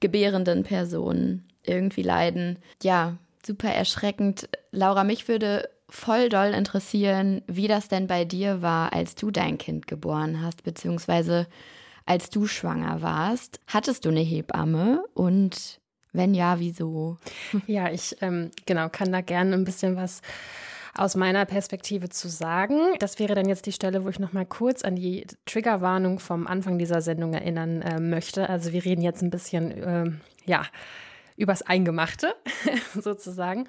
gebärenden Personen irgendwie leiden. Ja, super erschreckend. Laura, mich würde voll doll interessieren, wie das denn bei dir war, als du dein Kind geboren hast, beziehungsweise als du schwanger warst. Hattest du eine Hebamme und wenn ja, wieso? Ja, ich ähm, genau kann da gerne ein bisschen was aus meiner Perspektive zu sagen. Das wäre dann jetzt die Stelle, wo ich noch mal kurz an die Triggerwarnung vom Anfang dieser Sendung erinnern äh, möchte. Also wir reden jetzt ein bisschen, äh, ja, übers Eingemachte sozusagen.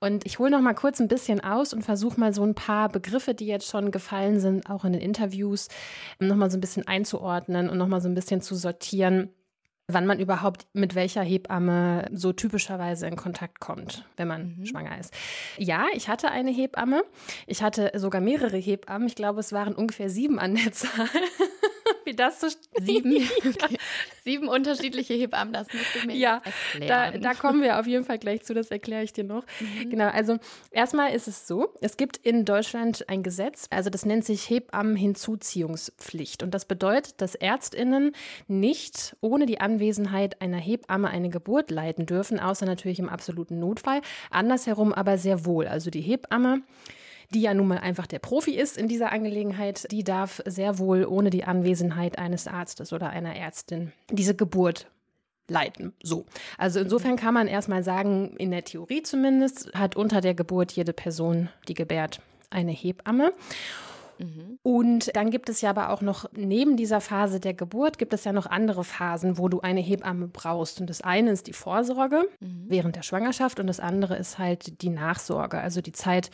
Und ich hole noch mal kurz ein bisschen aus und versuche mal so ein paar Begriffe, die jetzt schon gefallen sind, auch in den Interviews, noch mal so ein bisschen einzuordnen und noch mal so ein bisschen zu sortieren wann man überhaupt mit welcher Hebamme so typischerweise in Kontakt kommt, wenn man mhm. schwanger ist. Ja, ich hatte eine Hebamme. Ich hatte sogar mehrere Hebammen. Ich glaube, es waren ungefähr sieben an der Zahl. wie das so sieben, okay. sieben unterschiedliche Hebammen, das musst du mir ja, erklären. Da, da kommen wir auf jeden Fall gleich zu, das erkläre ich dir noch. Mhm. Genau, also erstmal ist es so, es gibt in Deutschland ein Gesetz, also das nennt sich Hebammenhinzuziehungspflicht und das bedeutet, dass Ärztinnen nicht ohne die Anwesenheit einer Hebamme eine Geburt leiten dürfen, außer natürlich im absoluten Notfall, andersherum aber sehr wohl. Also die Hebamme die ja nun mal einfach der Profi ist in dieser Angelegenheit, die darf sehr wohl ohne die Anwesenheit eines Arztes oder einer Ärztin diese Geburt leiten. So. Also insofern kann man erstmal sagen, in der Theorie zumindest hat unter der Geburt jede Person, die gebärt, eine Hebamme. Mhm. Und dann gibt es ja aber auch noch, neben dieser Phase der Geburt, gibt es ja noch andere Phasen, wo du eine Hebamme brauchst. Und das eine ist die Vorsorge mhm. während der Schwangerschaft und das andere ist halt die Nachsorge, also die Zeit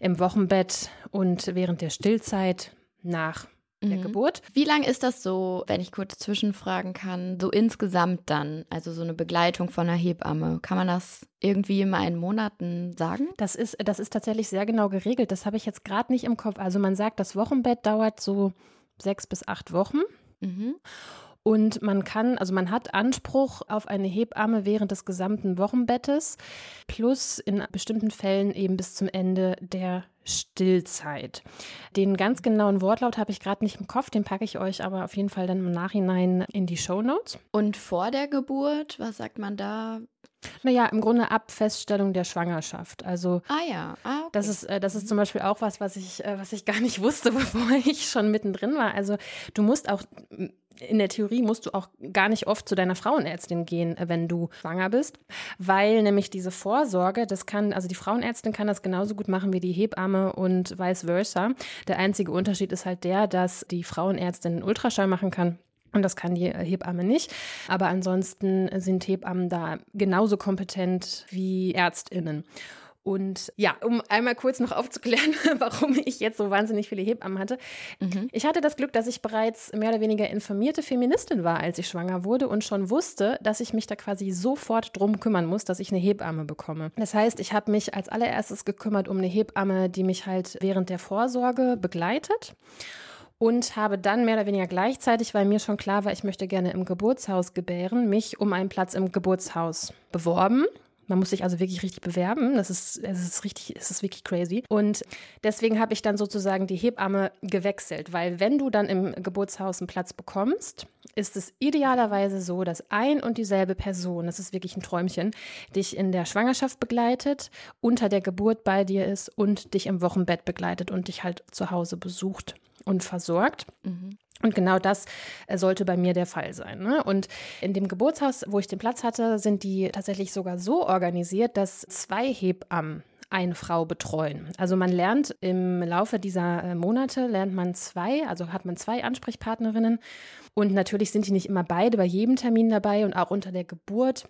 im Wochenbett und während der Stillzeit nach der mhm. Geburt. Wie lange ist das so, wenn ich kurz zwischenfragen kann, so insgesamt dann? Also so eine Begleitung von einer Hebamme. Kann man das irgendwie immer in Monaten sagen? Das ist, das ist tatsächlich sehr genau geregelt. Das habe ich jetzt gerade nicht im Kopf. Also man sagt, das Wochenbett dauert so sechs bis acht Wochen. Mhm. Und man kann, also man hat Anspruch auf eine Hebamme während des gesamten Wochenbettes, plus in bestimmten Fällen eben bis zum Ende der Stillzeit. Den ganz genauen Wortlaut habe ich gerade nicht im Kopf, den packe ich euch aber auf jeden Fall dann im Nachhinein in die Show Notes. Und vor der Geburt, was sagt man da? Naja, im Grunde ab Feststellung der Schwangerschaft. Also ah ja, ah, okay. das ist äh, das ist zum Beispiel auch was, was ich äh, was ich gar nicht wusste, bevor ich schon mittendrin war. Also du musst auch in der Theorie musst du auch gar nicht oft zu deiner Frauenärztin gehen, äh, wenn du schwanger bist, weil nämlich diese Vorsorge, das kann, also die Frauenärztin kann das genauso gut machen wie die Hebamme und vice versa. Der einzige Unterschied ist halt der, dass die Frauenärztin einen Ultraschall machen kann und das kann die Hebamme nicht. Aber ansonsten sind Hebammen da genauso kompetent wie Ärztinnen. Und ja, um einmal kurz noch aufzuklären, warum ich jetzt so wahnsinnig viele Hebammen hatte. Mhm. Ich hatte das Glück, dass ich bereits mehr oder weniger informierte Feministin war, als ich schwanger wurde und schon wusste, dass ich mich da quasi sofort drum kümmern muss, dass ich eine Hebamme bekomme. Das heißt, ich habe mich als allererstes gekümmert um eine Hebamme, die mich halt während der Vorsorge begleitet und habe dann mehr oder weniger gleichzeitig, weil mir schon klar war, ich möchte gerne im Geburtshaus gebären, mich um einen Platz im Geburtshaus beworben. Man muss sich also wirklich richtig bewerben. Das ist, es ist richtig, es ist wirklich crazy. Und deswegen habe ich dann sozusagen die Hebamme gewechselt, weil wenn du dann im Geburtshaus einen Platz bekommst, ist es idealerweise so, dass ein und dieselbe Person, das ist wirklich ein Träumchen, dich in der Schwangerschaft begleitet, unter der Geburt bei dir ist und dich im Wochenbett begleitet und dich halt zu Hause besucht und versorgt. Mhm. Und genau das äh, sollte bei mir der Fall sein. Ne? Und in dem Geburtshaus, wo ich den Platz hatte, sind die tatsächlich sogar so organisiert, dass zwei Hebammen eine Frau betreuen. Also man lernt im Laufe dieser äh, Monate, lernt man zwei, also hat man zwei Ansprechpartnerinnen. Und natürlich sind die nicht immer beide bei jedem Termin dabei und auch unter der Geburt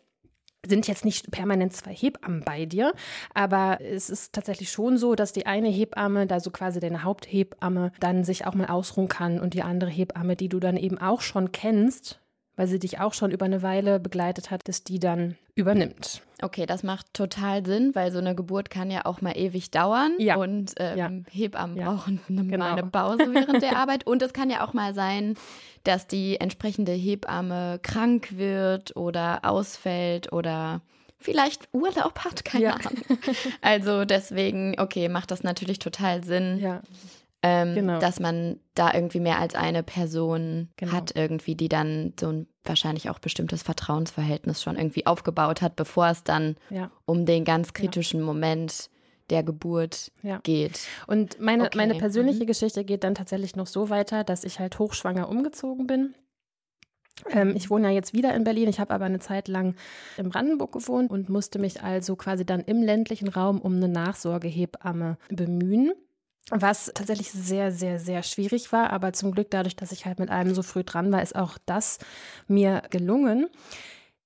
sind jetzt nicht permanent zwei Hebammen bei dir, aber es ist tatsächlich schon so, dass die eine Hebamme, da so quasi deine Haupthebamme, dann sich auch mal ausruhen kann und die andere Hebamme, die du dann eben auch schon kennst, weil sie dich auch schon über eine Weile begleitet hat, dass die dann übernimmt. Okay, das macht total Sinn, weil so eine Geburt kann ja auch mal ewig dauern ja. und ähm, ja. Hebammen ja. brauchen eine, genau. mal eine Pause während der Arbeit. Und es kann ja auch mal sein, dass die entsprechende Hebamme krank wird oder ausfällt oder vielleicht Urlaub hat, keine. Ahnung. Also deswegen, okay, macht das natürlich total Sinn. Ja. Ähm, genau. dass man da irgendwie mehr als eine Person genau. hat, irgendwie, die dann so ein wahrscheinlich auch bestimmtes Vertrauensverhältnis schon irgendwie aufgebaut hat, bevor es dann ja. um den ganz kritischen ja. Moment der Geburt ja. geht. Und meine, okay. meine persönliche mhm. Geschichte geht dann tatsächlich noch so weiter, dass ich halt hochschwanger umgezogen bin. Ähm, ich wohne ja jetzt wieder in Berlin. Ich habe aber eine Zeit lang in Brandenburg gewohnt und musste mich also quasi dann im ländlichen Raum um eine Nachsorgehebamme bemühen. Was tatsächlich sehr, sehr, sehr schwierig war, aber zum Glück dadurch, dass ich halt mit allem so früh dran war, ist auch das mir gelungen.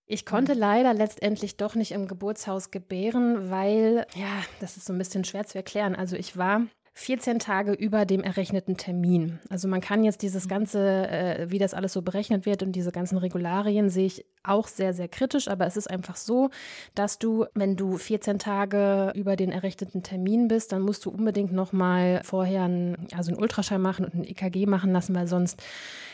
Ich konnte mhm. leider letztendlich doch nicht im Geburtshaus gebären, weil, ja, das ist so ein bisschen schwer zu erklären. Also ich war 14 Tage über dem errechneten Termin. Also man kann jetzt dieses mhm. ganze, äh, wie das alles so berechnet wird und diese ganzen Regularien sehe ich auch sehr, sehr kritisch, aber es ist einfach so, dass du, wenn du 14 Tage über den errichteten Termin bist, dann musst du unbedingt nochmal vorher einen, also einen Ultraschall machen und ein EKG machen lassen, weil sonst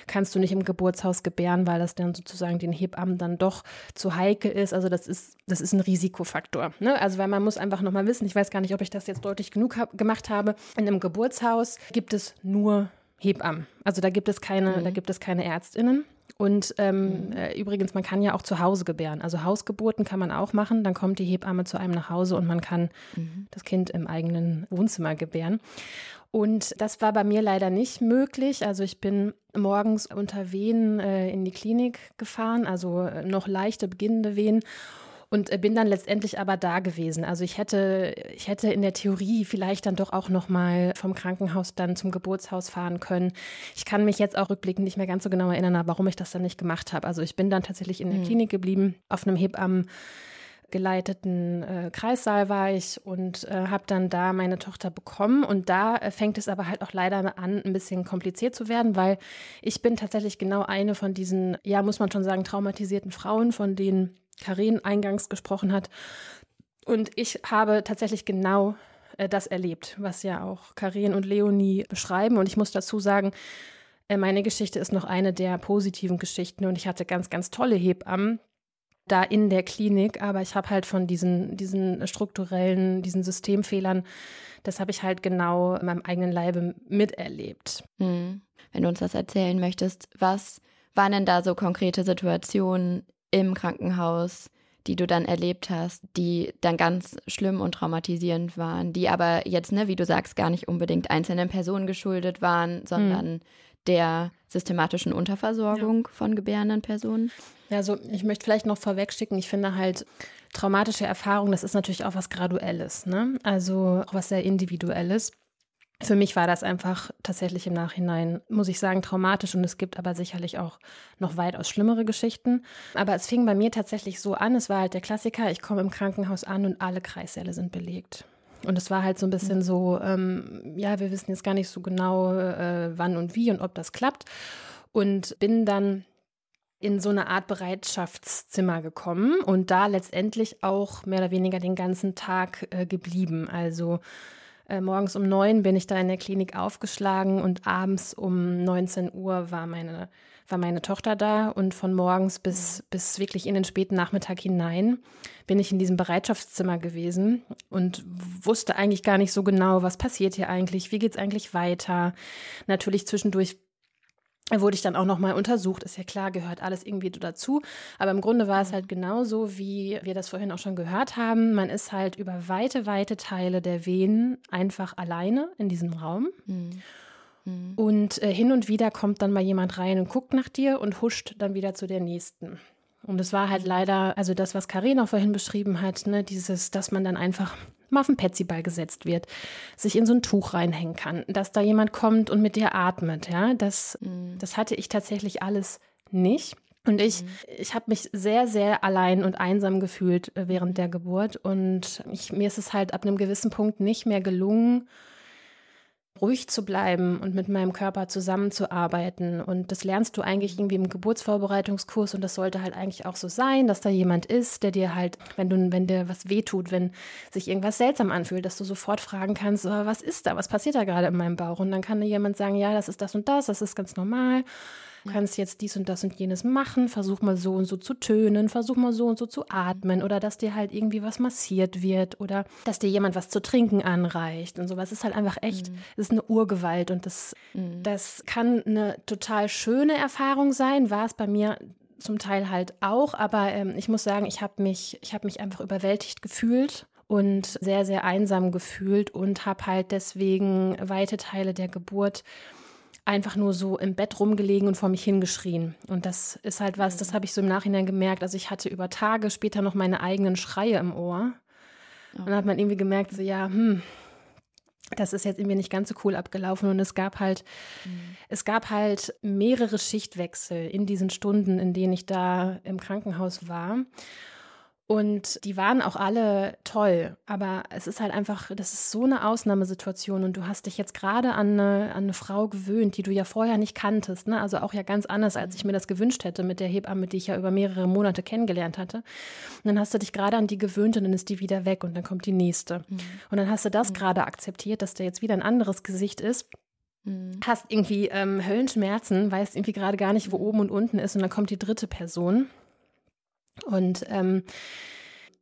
kannst du nicht im Geburtshaus gebären, weil das dann sozusagen den Hebammen dann doch zu heikel ist. Also das ist, das ist ein Risikofaktor. Ne? Also weil man muss einfach nochmal wissen, ich weiß gar nicht, ob ich das jetzt deutlich genug hab, gemacht habe, in einem Geburtshaus gibt es nur Hebammen. Also da gibt es keine, mhm. da gibt es keine Ärztinnen. Und ähm, mhm. äh, übrigens, man kann ja auch zu Hause gebären. Also Hausgeburten kann man auch machen. Dann kommt die Hebamme zu einem nach Hause und man kann mhm. das Kind im eigenen Wohnzimmer gebären. Und das war bei mir leider nicht möglich. Also ich bin morgens unter Wehen äh, in die Klinik gefahren, also äh, noch leichte beginnende Wehen und äh, bin dann letztendlich aber da gewesen. Also ich hätte, ich hätte in der Theorie vielleicht dann doch auch noch mal vom Krankenhaus dann zum Geburtshaus fahren können. Ich kann mich jetzt auch rückblickend nicht mehr ganz so genau erinnern, warum ich das dann nicht gemacht habe. Also ich bin dann tatsächlich in der mhm. Klinik geblieben, auf einem Hebammen geleiteten äh, Kreissaal war ich und äh, habe dann da meine Tochter bekommen. Und da äh, fängt es aber halt auch leider an, ein bisschen kompliziert zu werden, weil ich bin tatsächlich genau eine von diesen, ja, muss man schon sagen, traumatisierten Frauen, von denen Karin eingangs gesprochen hat. Und ich habe tatsächlich genau äh, das erlebt, was ja auch Karin und Leonie beschreiben. Und ich muss dazu sagen, äh, meine Geschichte ist noch eine der positiven Geschichten und ich hatte ganz, ganz tolle Hebammen da in der Klinik, aber ich habe halt von diesen, diesen strukturellen, diesen Systemfehlern, das habe ich halt genau in meinem eigenen Leibe miterlebt. Hm. Wenn du uns das erzählen möchtest, was waren denn da so konkrete Situationen im Krankenhaus, die du dann erlebt hast, die dann ganz schlimm und traumatisierend waren, die aber jetzt, ne, wie du sagst, gar nicht unbedingt einzelnen Personen geschuldet waren, sondern mhm. der systematischen Unterversorgung ja. von gebärenden Personen? Ja, also ich möchte vielleicht noch vorwegschicken, ich finde halt, traumatische Erfahrungen, das ist natürlich auch was Graduelles, ne? Also auch was sehr Individuelles. Für mich war das einfach tatsächlich im Nachhinein, muss ich sagen, traumatisch und es gibt aber sicherlich auch noch weitaus schlimmere Geschichten. Aber es fing bei mir tatsächlich so an, es war halt der Klassiker, ich komme im Krankenhaus an und alle Kreissäle sind belegt. Und es war halt so ein bisschen so, ähm, ja, wir wissen jetzt gar nicht so genau, äh, wann und wie und ob das klappt. Und bin dann in so eine Art Bereitschaftszimmer gekommen und da letztendlich auch mehr oder weniger den ganzen Tag äh, geblieben. Also äh, morgens um neun bin ich da in der Klinik aufgeschlagen und abends um 19 Uhr war meine, war meine Tochter da und von morgens bis, bis wirklich in den späten Nachmittag hinein bin ich in diesem Bereitschaftszimmer gewesen und wusste eigentlich gar nicht so genau, was passiert hier eigentlich, wie geht es eigentlich weiter. Natürlich zwischendurch wurde ich dann auch nochmal untersucht. Ist ja klar, gehört alles irgendwie dazu. Aber im Grunde war es halt genauso, wie wir das vorhin auch schon gehört haben. Man ist halt über weite, weite Teile der Venen einfach alleine in diesem Raum. Mhm. Mhm. Und äh, hin und wieder kommt dann mal jemand rein und guckt nach dir und huscht dann wieder zu der nächsten. Und es war halt leider, also das, was Karin auch vorhin beschrieben hat, ne, dieses, dass man dann einfach mal auf den Petsyball gesetzt wird, sich in so ein Tuch reinhängen kann, dass da jemand kommt und mit dir atmet, ja, das, mhm. das hatte ich tatsächlich alles nicht. Und ich, mhm. ich habe mich sehr, sehr allein und einsam gefühlt äh, während der Geburt. Und ich, mir ist es halt ab einem gewissen Punkt nicht mehr gelungen, ruhig zu bleiben und mit meinem Körper zusammenzuarbeiten. Und das lernst du eigentlich irgendwie im Geburtsvorbereitungskurs und das sollte halt eigentlich auch so sein, dass da jemand ist, der dir halt, wenn du, wenn dir was wehtut, wenn sich irgendwas seltsam anfühlt, dass du sofort fragen kannst, oh, was ist da, was passiert da gerade in meinem Bauch? Und dann kann dir jemand sagen, ja, das ist das und das, das ist ganz normal. Du kannst jetzt dies und das und jenes machen, versuch mal so und so zu tönen, versuch mal so und so zu atmen. Oder dass dir halt irgendwie was massiert wird. Oder dass dir jemand was zu trinken anreicht und sowas. ist halt einfach echt, mhm. ist eine Urgewalt. Und das, mhm. das kann eine total schöne Erfahrung sein, war es bei mir zum Teil halt auch, aber ähm, ich muss sagen, ich habe mich, ich habe mich einfach überwältigt gefühlt und sehr, sehr einsam gefühlt und habe halt deswegen weite Teile der Geburt einfach nur so im Bett rumgelegen und vor mich hingeschrien. Und das ist halt was, das habe ich so im Nachhinein gemerkt. Also ich hatte über Tage später noch meine eigenen Schreie im Ohr. Und dann hat man irgendwie gemerkt, so ja, hm, das ist jetzt irgendwie nicht ganz so cool abgelaufen. Und es gab halt, mhm. es gab halt mehrere Schichtwechsel in diesen Stunden, in denen ich da im Krankenhaus war. Und die waren auch alle toll, aber es ist halt einfach, das ist so eine Ausnahmesituation und du hast dich jetzt gerade an eine, an eine Frau gewöhnt, die du ja vorher nicht kanntest, ne? also auch ja ganz anders, als ich mir das gewünscht hätte mit der Hebamme, die ich ja über mehrere Monate kennengelernt hatte. Und dann hast du dich gerade an die gewöhnt und dann ist die wieder weg und dann kommt die nächste. Mhm. Und dann hast du das mhm. gerade akzeptiert, dass da jetzt wieder ein anderes Gesicht ist mhm. hast irgendwie ähm, Höllenschmerzen, weißt irgendwie gerade gar nicht, wo oben und unten ist und dann kommt die dritte Person. Und ähm,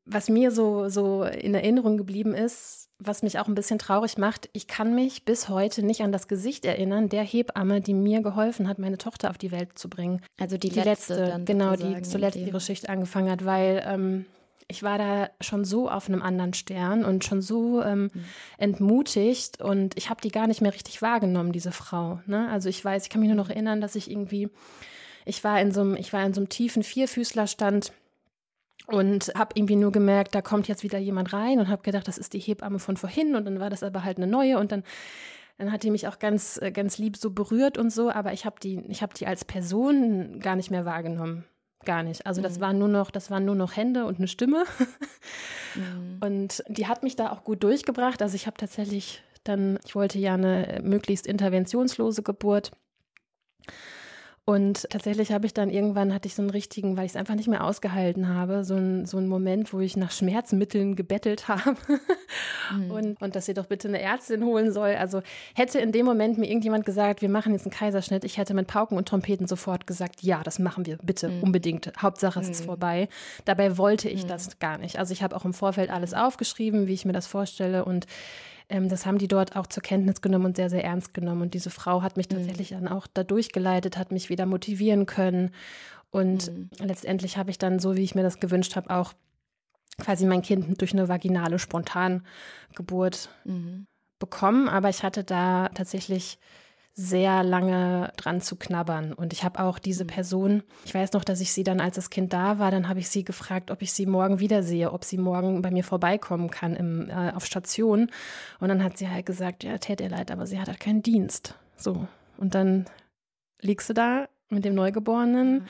was mir so, so in Erinnerung geblieben ist, was mich auch ein bisschen traurig macht, ich kann mich bis heute nicht an das Gesicht erinnern der Hebamme, die mir geholfen hat, meine Tochter auf die Welt zu bringen. Also die, die letzte, letzte genau, die zuletzt ihre Schicht angefangen hat, weil ähm, ich war da schon so auf einem anderen Stern und schon so ähm, mhm. entmutigt und ich habe die gar nicht mehr richtig wahrgenommen, diese Frau. Ne? Also ich weiß, ich kann mich nur noch erinnern, dass ich irgendwie, ich war in so einem, ich war in so einem tiefen Vierfüßlerstand und habe irgendwie nur gemerkt, da kommt jetzt wieder jemand rein und habe gedacht, das ist die Hebamme von vorhin und dann war das aber halt eine neue und dann dann hat die mich auch ganz äh, ganz lieb so berührt und so, aber ich habe die ich habe die als Person gar nicht mehr wahrgenommen. Gar nicht. Also das mhm. waren nur noch, das waren nur noch Hände und eine Stimme. mhm. Und die hat mich da auch gut durchgebracht. Also ich habe tatsächlich dann, ich wollte ja eine möglichst interventionslose Geburt. Und tatsächlich habe ich dann irgendwann, hatte ich so einen richtigen, weil ich es einfach nicht mehr ausgehalten habe, so, ein, so einen Moment, wo ich nach Schmerzmitteln gebettelt habe mhm. und, und dass sie doch bitte eine Ärztin holen soll. Also hätte in dem Moment mir irgendjemand gesagt, wir machen jetzt einen Kaiserschnitt, ich hätte mit Pauken und Trompeten sofort gesagt, ja, das machen wir, bitte, mhm. unbedingt. Hauptsache es mhm. ist vorbei. Dabei wollte ich mhm. das gar nicht. Also ich habe auch im Vorfeld alles aufgeschrieben, wie ich mir das vorstelle und ähm, das haben die dort auch zur Kenntnis genommen und sehr, sehr ernst genommen. Und diese Frau hat mich mhm. tatsächlich mhm. dann auch da durchgeleitet, hat mich wieder motivieren können. Und mhm. letztendlich habe ich dann, so wie ich mir das gewünscht habe, auch quasi mein Kind durch eine vaginale Spontangeburt mhm. bekommen. Aber ich hatte da tatsächlich sehr lange dran zu knabbern. Und ich habe auch diese mhm. Person, ich weiß noch, dass ich sie dann, als das Kind da war, dann habe ich sie gefragt, ob ich sie morgen wiedersehe, ob sie morgen bei mir vorbeikommen kann im, äh, auf Station. Und dann hat sie halt gesagt, ja, tät ihr leid, aber sie hat halt keinen Dienst. So. Und dann liegst du da mit dem Neugeborenen. Mhm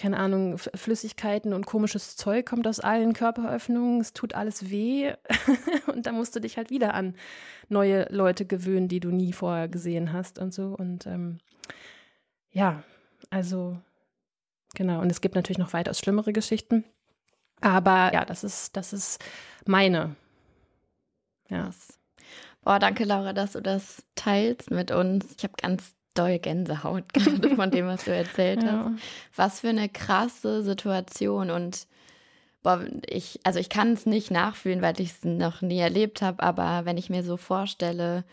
keine Ahnung, Flüssigkeiten und komisches Zeug kommt aus allen Körperöffnungen, es tut alles weh und da musst du dich halt wieder an neue Leute gewöhnen, die du nie vorher gesehen hast und so. Und ähm, ja, also genau. Und es gibt natürlich noch weitaus schlimmere Geschichten. Aber ja, das ist, das ist meine. Ja. Boah, danke, Laura, dass du das teilst mit uns. Ich habe ganz doll Gänsehaut gerade von dem, was du erzählt ja. hast. Was für eine krasse Situation und boah, ich, also ich kann es nicht nachfühlen, weil ich es noch nie erlebt habe, aber wenn ich mir so vorstelle,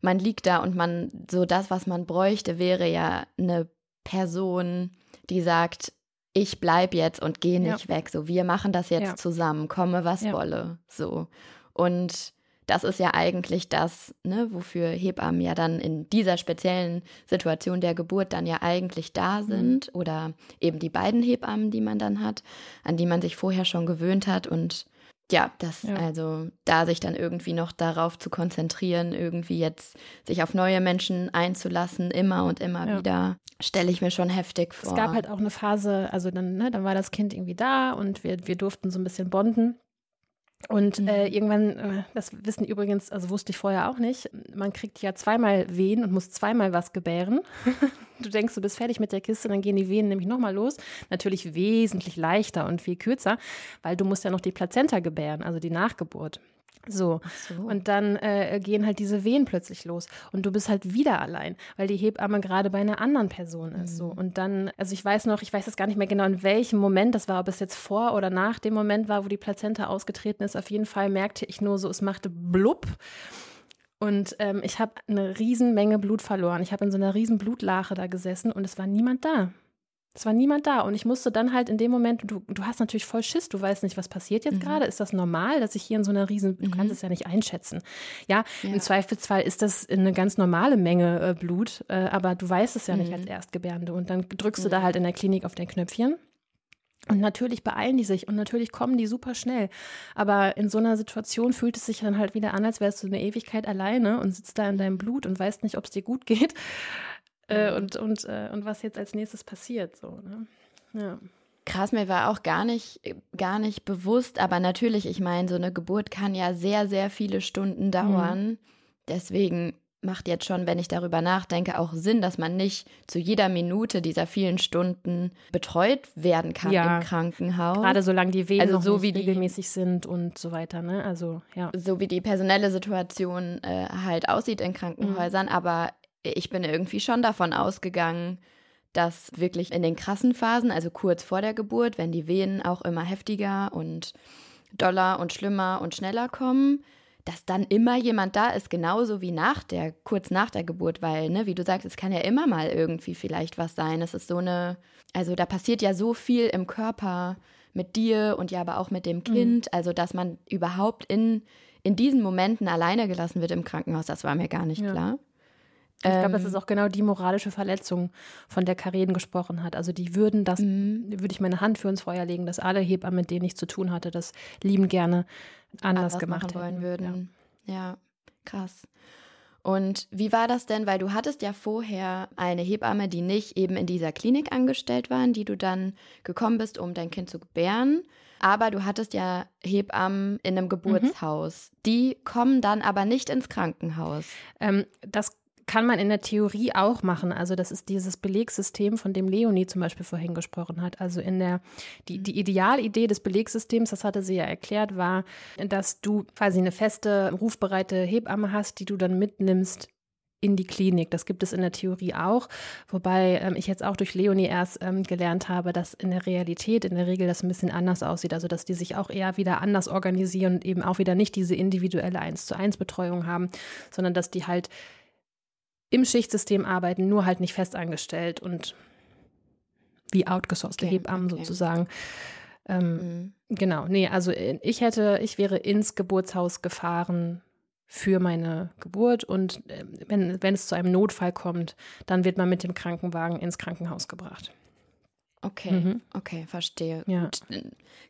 man liegt da und man, so das, was man bräuchte, wäre ja eine Person, die sagt, ich bleib jetzt und gehe nicht ja. weg. So, wir machen das jetzt ja. zusammen, komme was wolle. So. Und das ist ja eigentlich das, ne, wofür Hebammen ja dann in dieser speziellen Situation der Geburt dann ja eigentlich da mhm. sind mhm. oder eben die beiden Hebammen, die man dann hat, an die man sich vorher schon gewöhnt hat und ja, das ja. also da sich dann irgendwie noch darauf zu konzentrieren, irgendwie jetzt sich auf neue Menschen einzulassen, immer und immer ja. wieder, stelle ich mir schon heftig vor. Es gab halt auch eine Phase, also dann, ne, dann war das Kind irgendwie da und wir, wir durften so ein bisschen bonden. Und mhm. äh, irgendwann, äh, das wissen übrigens, also wusste ich vorher auch nicht, man kriegt ja zweimal Wehen und muss zweimal was gebären. du denkst, du bist fertig mit der Kiste, dann gehen die Wehen nämlich nochmal los. Natürlich wesentlich leichter und viel kürzer, weil du musst ja noch die Plazenta gebären, also die Nachgeburt. So. so. Und dann äh, gehen halt diese Wehen plötzlich los. Und du bist halt wieder allein, weil die Hebamme gerade bei einer anderen Person ist. Mhm. So. Und dann, also ich weiß noch, ich weiß jetzt gar nicht mehr genau, in welchem Moment das war, ob es jetzt vor oder nach dem Moment war, wo die Plazenta ausgetreten ist. Auf jeden Fall merkte ich nur so, es machte blub. Und ähm, ich habe eine Riesenmenge Blut verloren. Ich habe in so einer riesen Blutlache da gesessen und es war niemand da. Es war niemand da und ich musste dann halt in dem Moment, du, du hast natürlich voll Schiss, du weißt nicht, was passiert jetzt mhm. gerade. Ist das normal, dass ich hier in so einer riesen, du mhm. kannst es ja nicht einschätzen. Ja, ja, im Zweifelsfall ist das eine ganz normale Menge äh, Blut, äh, aber du weißt es ja mhm. nicht als Erstgebärende und dann drückst du da halt in der Klinik auf dein Knöpfchen. Und natürlich beeilen die sich und natürlich kommen die super schnell. Aber in so einer Situation fühlt es sich dann halt wieder an, als wärst du eine Ewigkeit alleine und sitzt da in deinem Blut und weißt nicht, ob es dir gut geht äh, mhm. und, und, äh, und was jetzt als nächstes passiert. So, ne? Ja. Krass, mir war auch gar nicht, gar nicht bewusst, aber natürlich, ich meine, so eine Geburt kann ja sehr, sehr viele Stunden dauern. Mhm. Deswegen macht jetzt schon, wenn ich darüber nachdenke, auch Sinn, dass man nicht zu jeder Minute dieser vielen Stunden betreut werden kann ja, im Krankenhaus. Gerade solange die Wehen also so wie regelmäßig die, sind und so weiter, ne? Also ja. So wie die personelle Situation äh, halt aussieht in Krankenhäusern, mhm. aber ich bin irgendwie schon davon ausgegangen, dass wirklich in den krassen Phasen, also kurz vor der Geburt, wenn die Wehen auch immer heftiger und doller und schlimmer und schneller kommen, dass dann immer jemand da ist, genauso wie nach der, kurz nach der Geburt, weil, ne, wie du sagst, es kann ja immer mal irgendwie vielleicht was sein. Es ist so eine, also da passiert ja so viel im Körper mit dir und ja, aber auch mit dem Kind, mhm. also dass man überhaupt in, in diesen Momenten alleine gelassen wird im Krankenhaus, das war mir gar nicht ja. klar. Ich glaube, das ist ähm. auch genau die moralische Verletzung, von der Karin gesprochen hat. Also die würden das, mhm. würde ich meine Hand für ins Feuer legen, dass alle Hebammen, mit denen ich zu tun hatte, das lieben gerne anders, anders gemacht wollen würden. Ja. ja, krass. Und wie war das denn? Weil du hattest ja vorher eine Hebamme, die nicht eben in dieser Klinik angestellt war, in die du dann gekommen bist, um dein Kind zu gebären. Aber du hattest ja Hebammen in einem mhm. Geburtshaus. Mhm. Die kommen dann aber nicht ins Krankenhaus. Ähm, das kann man in der Theorie auch machen. Also das ist dieses Belegssystem, von dem Leonie zum Beispiel vorhin gesprochen hat. Also in der, die, die Idealidee des Belegsystems, das hatte sie ja erklärt, war, dass du quasi eine feste, rufbereite Hebamme hast, die du dann mitnimmst in die Klinik. Das gibt es in der Theorie auch, wobei ähm, ich jetzt auch durch Leonie erst ähm, gelernt habe, dass in der Realität in der Regel das ein bisschen anders aussieht. Also dass die sich auch eher wieder anders organisieren und eben auch wieder nicht diese individuelle 1 zu 1 Betreuung haben, sondern dass die halt im Schichtsystem arbeiten, nur halt nicht festangestellt und wie outgesourcete okay, Hebammen okay. sozusagen. Ähm, mhm. Genau, nee, also äh, ich hätte, ich wäre ins Geburtshaus gefahren für meine Geburt und äh, wenn, wenn es zu einem Notfall kommt, dann wird man mit dem Krankenwagen ins Krankenhaus gebracht. Okay, mhm. okay, verstehe. Ja. Gut.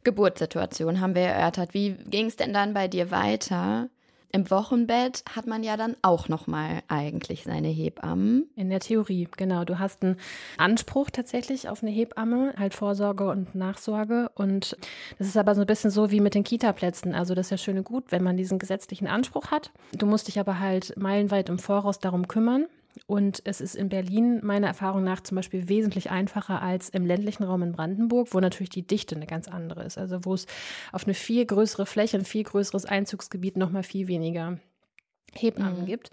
Geburtssituation haben wir erörtert. Wie ging es denn dann bei dir weiter? Im Wochenbett hat man ja dann auch noch mal eigentlich seine Hebammen. In der Theorie, genau. Du hast einen Anspruch tatsächlich auf eine Hebamme, halt Vorsorge und Nachsorge. Und das ist aber so ein bisschen so wie mit den Kita-Plätzen. Also das ist ja schön und gut, wenn man diesen gesetzlichen Anspruch hat. Du musst dich aber halt meilenweit im Voraus darum kümmern. Und es ist in Berlin meiner Erfahrung nach zum Beispiel wesentlich einfacher als im ländlichen Raum in Brandenburg, wo natürlich die Dichte eine ganz andere ist. Also wo es auf eine viel größere Fläche, ein viel größeres Einzugsgebiet nochmal viel weniger Hebammen mhm. gibt.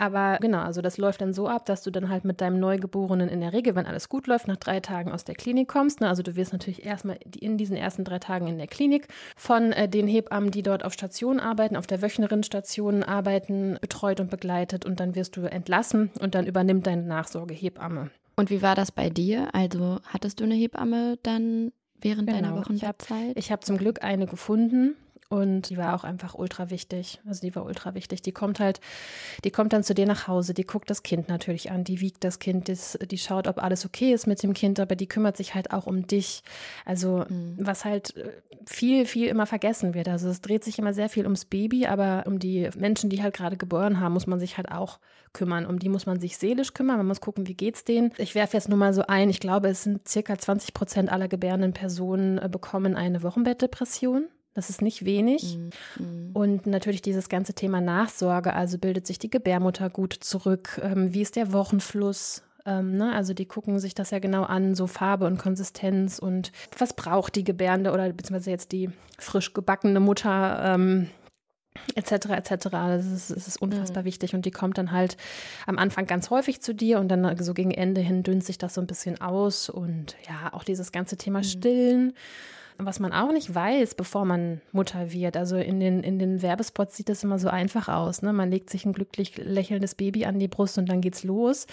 Aber genau, also das läuft dann so ab, dass du dann halt mit deinem Neugeborenen in der Regel, wenn alles gut läuft, nach drei Tagen aus der Klinik kommst. Ne? Also du wirst natürlich erstmal in diesen ersten drei Tagen in der Klinik von äh, den Hebammen, die dort auf Station arbeiten, auf der Wöchnerinnenstation arbeiten, betreut und begleitet und dann wirst du entlassen und dann übernimmt deine Nachsorgehebamme. Und wie war das bei dir? Also hattest du eine Hebamme dann während genau. deiner Wochenbettzeit? Ich habe hab zum Glück eine gefunden und die war auch einfach ultra wichtig. Also die war ultra wichtig. Die kommt halt, die kommt dann zu dir nach Hause, die guckt das Kind natürlich an, die wiegt das Kind, das, die schaut, ob alles okay ist mit dem Kind, aber die kümmert sich halt auch um dich. Also mhm. was halt äh, viel, viel immer vergessen wird. Also es dreht sich immer sehr viel ums Baby, aber um die Menschen, die halt gerade geboren haben, muss man sich halt auch kümmern. Um die muss man sich seelisch kümmern. Man muss gucken, wie geht's denen. Ich werfe jetzt nur mal so ein. Ich glaube, es sind circa 20 Prozent aller gebärenden Personen äh, bekommen eine Wochenbettdepression. Das ist nicht wenig. Mhm. Und natürlich dieses ganze Thema Nachsorge, also bildet sich die Gebärmutter gut zurück, ähm, wie ist der Wochenfluss, ähm, ne? Also die gucken sich das ja genau an, so Farbe und Konsistenz und was braucht die Gebärende oder beziehungsweise jetzt die frisch gebackene Mutter. Ähm, etc. etc. Das ist, das ist unfassbar mhm. wichtig und die kommt dann halt am Anfang ganz häufig zu dir und dann so gegen Ende hin dünnt sich das so ein bisschen aus und ja, auch dieses ganze Thema mhm. Stillen was man auch nicht weiß, bevor man Mutter wird. Also in den, in den Werbespots sieht das immer so einfach aus. Ne? Man legt sich ein glücklich lächelndes Baby an die Brust und dann geht's los.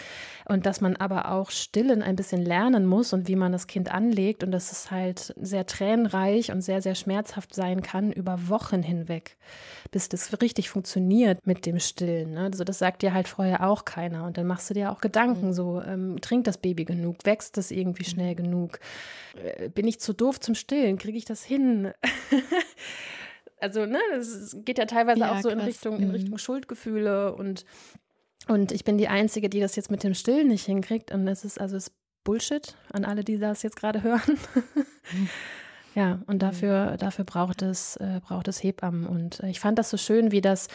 Und dass man aber auch stillen ein bisschen lernen muss und wie man das Kind anlegt und dass es halt sehr tränenreich und sehr, sehr schmerzhaft sein kann über Wochen hinweg, bis das richtig funktioniert mit dem Stillen. Ne? Also das sagt dir halt vorher auch keiner. Und dann machst du dir auch Gedanken, so ähm, trinkt das Baby genug, wächst das irgendwie schnell genug, äh, bin ich zu doof zum Stillen? Kriege ich das hin? also, ne, es geht ja teilweise ja, auch so in Richtung, in mhm. Richtung Schuldgefühle und, und ich bin die Einzige, die das jetzt mit dem Stillen nicht hinkriegt. Und es ist, also es Bullshit an alle, die das jetzt gerade hören. ja, und dafür, dafür braucht es, äh, braucht es Hebammen. Und äh, ich fand das so schön, wie das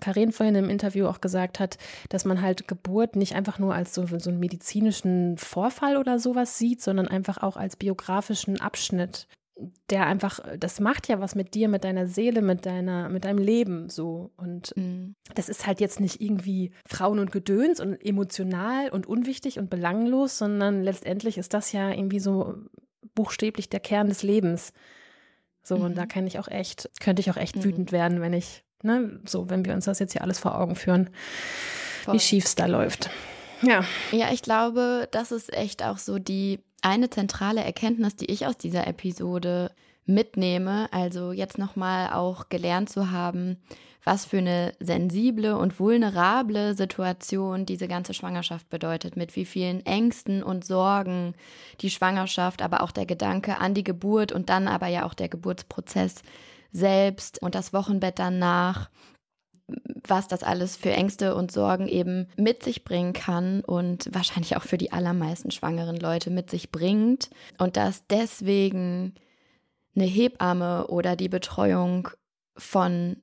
Karin vorhin im Interview auch gesagt hat, dass man halt Geburt nicht einfach nur als so, so einen medizinischen Vorfall oder sowas sieht, sondern einfach auch als biografischen Abschnitt der einfach, das macht ja was mit dir, mit deiner Seele, mit deiner, mit deinem Leben so. Und mhm. das ist halt jetzt nicht irgendwie Frauen und Gedöns und emotional und unwichtig und belanglos, sondern letztendlich ist das ja irgendwie so buchstäblich der Kern des Lebens. So, mhm. und da mhm. kann ich auch echt, könnte ich auch echt mhm. wütend werden, wenn ich Ne? So, wenn wir uns das jetzt hier alles vor Augen führen, Voll. wie schief es da läuft. Ja. Ja, ich glaube, das ist echt auch so die eine zentrale Erkenntnis, die ich aus dieser Episode mitnehme. Also jetzt nochmal auch gelernt zu haben, was für eine sensible und vulnerable Situation diese ganze Schwangerschaft bedeutet, mit wie vielen Ängsten und Sorgen die Schwangerschaft, aber auch der Gedanke an die Geburt und dann aber ja auch der Geburtsprozess selbst und das Wochenbett danach, was das alles für Ängste und Sorgen eben mit sich bringen kann und wahrscheinlich auch für die allermeisten schwangeren Leute mit sich bringt und dass deswegen eine Hebamme oder die Betreuung von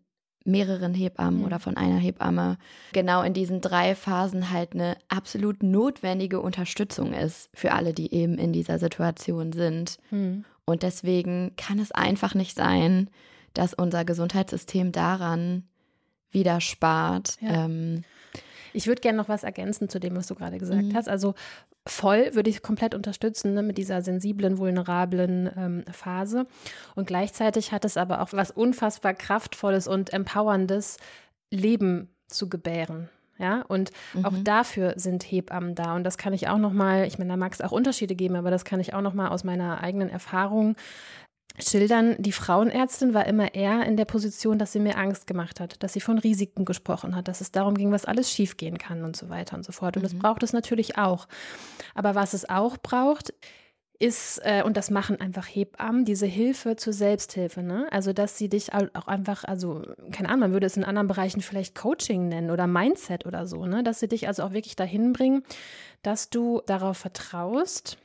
mehreren Hebammen oder von einer Hebamme genau in diesen drei Phasen halt eine absolut notwendige Unterstützung ist für alle, die eben in dieser Situation sind. Mhm. Und deswegen kann es einfach nicht sein, dass unser Gesundheitssystem daran wieder spart. Ja. Ähm, ich würde gerne noch was ergänzen zu dem, was du gerade gesagt mhm. hast. Also voll würde ich komplett unterstützen ne, mit dieser sensiblen, vulnerablen ähm, Phase. Und gleichzeitig hat es aber auch was unfassbar kraftvolles und empowerndes Leben zu gebären. Ja, und mhm. auch dafür sind Hebammen da. Und das kann ich auch nochmal, ich meine, da mag es auch Unterschiede geben, aber das kann ich auch nochmal aus meiner eigenen Erfahrung schildern, die Frauenärztin war immer eher in der Position, dass sie mir Angst gemacht hat, dass sie von Risiken gesprochen hat, dass es darum ging, was alles schiefgehen kann und so weiter und so fort. Und mhm. das braucht es natürlich auch. Aber was es auch braucht, ist, äh, und das machen einfach Hebammen, diese Hilfe zur Selbsthilfe. Ne? Also, dass sie dich auch einfach, also, keine Ahnung, man würde es in anderen Bereichen vielleicht Coaching nennen oder Mindset oder so, ne? dass sie dich also auch wirklich dahin bringen, dass du darauf vertraust,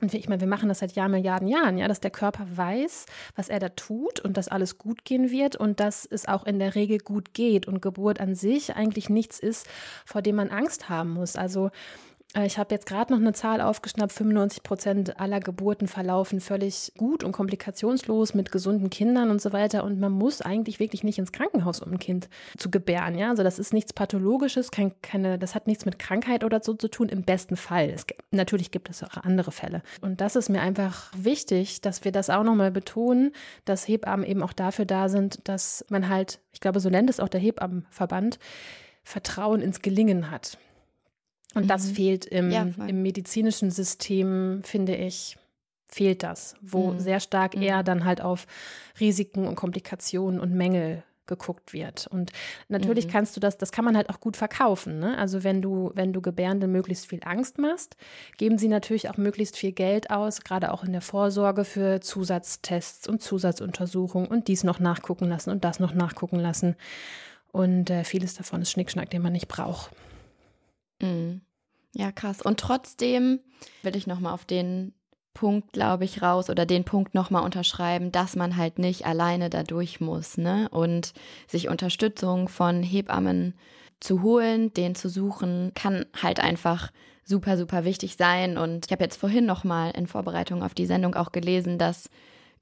und ich meine, wir machen das seit Jahren, Milliarden Jahren, ja, dass der Körper weiß, was er da tut und dass alles gut gehen wird und dass es auch in der Regel gut geht und Geburt an sich eigentlich nichts ist, vor dem man Angst haben muss. Also ich habe jetzt gerade noch eine Zahl aufgeschnappt, 95 Prozent aller Geburten verlaufen völlig gut und komplikationslos mit gesunden Kindern und so weiter. Und man muss eigentlich wirklich nicht ins Krankenhaus, um ein Kind zu gebären. Ja? Also das ist nichts Pathologisches, kein, keine, das hat nichts mit Krankheit oder so zu tun, im besten Fall. Es, natürlich gibt es auch andere Fälle. Und das ist mir einfach wichtig, dass wir das auch nochmal betonen, dass Hebammen eben auch dafür da sind, dass man halt, ich glaube, so nennt es auch der Hebammenverband, Vertrauen ins Gelingen hat. Und mhm. das fehlt im, ja, im medizinischen System, finde ich, fehlt das, wo mhm. sehr stark mhm. eher dann halt auf Risiken und Komplikationen und Mängel geguckt wird. Und natürlich mhm. kannst du das, das kann man halt auch gut verkaufen. Ne? Also wenn du, wenn du Gebärenden möglichst viel Angst machst, geben sie natürlich auch möglichst viel Geld aus, gerade auch in der Vorsorge für Zusatztests und Zusatzuntersuchungen und dies noch nachgucken lassen und das noch nachgucken lassen. Und äh, vieles davon ist Schnickschnack, den man nicht braucht. Mhm. Ja, krass. Und trotzdem will ich nochmal auf den Punkt, glaube ich, raus oder den Punkt nochmal unterschreiben, dass man halt nicht alleine da durch muss, ne? Und sich Unterstützung von Hebammen zu holen, den zu suchen, kann halt einfach super, super wichtig sein. Und ich habe jetzt vorhin nochmal in Vorbereitung auf die Sendung auch gelesen, dass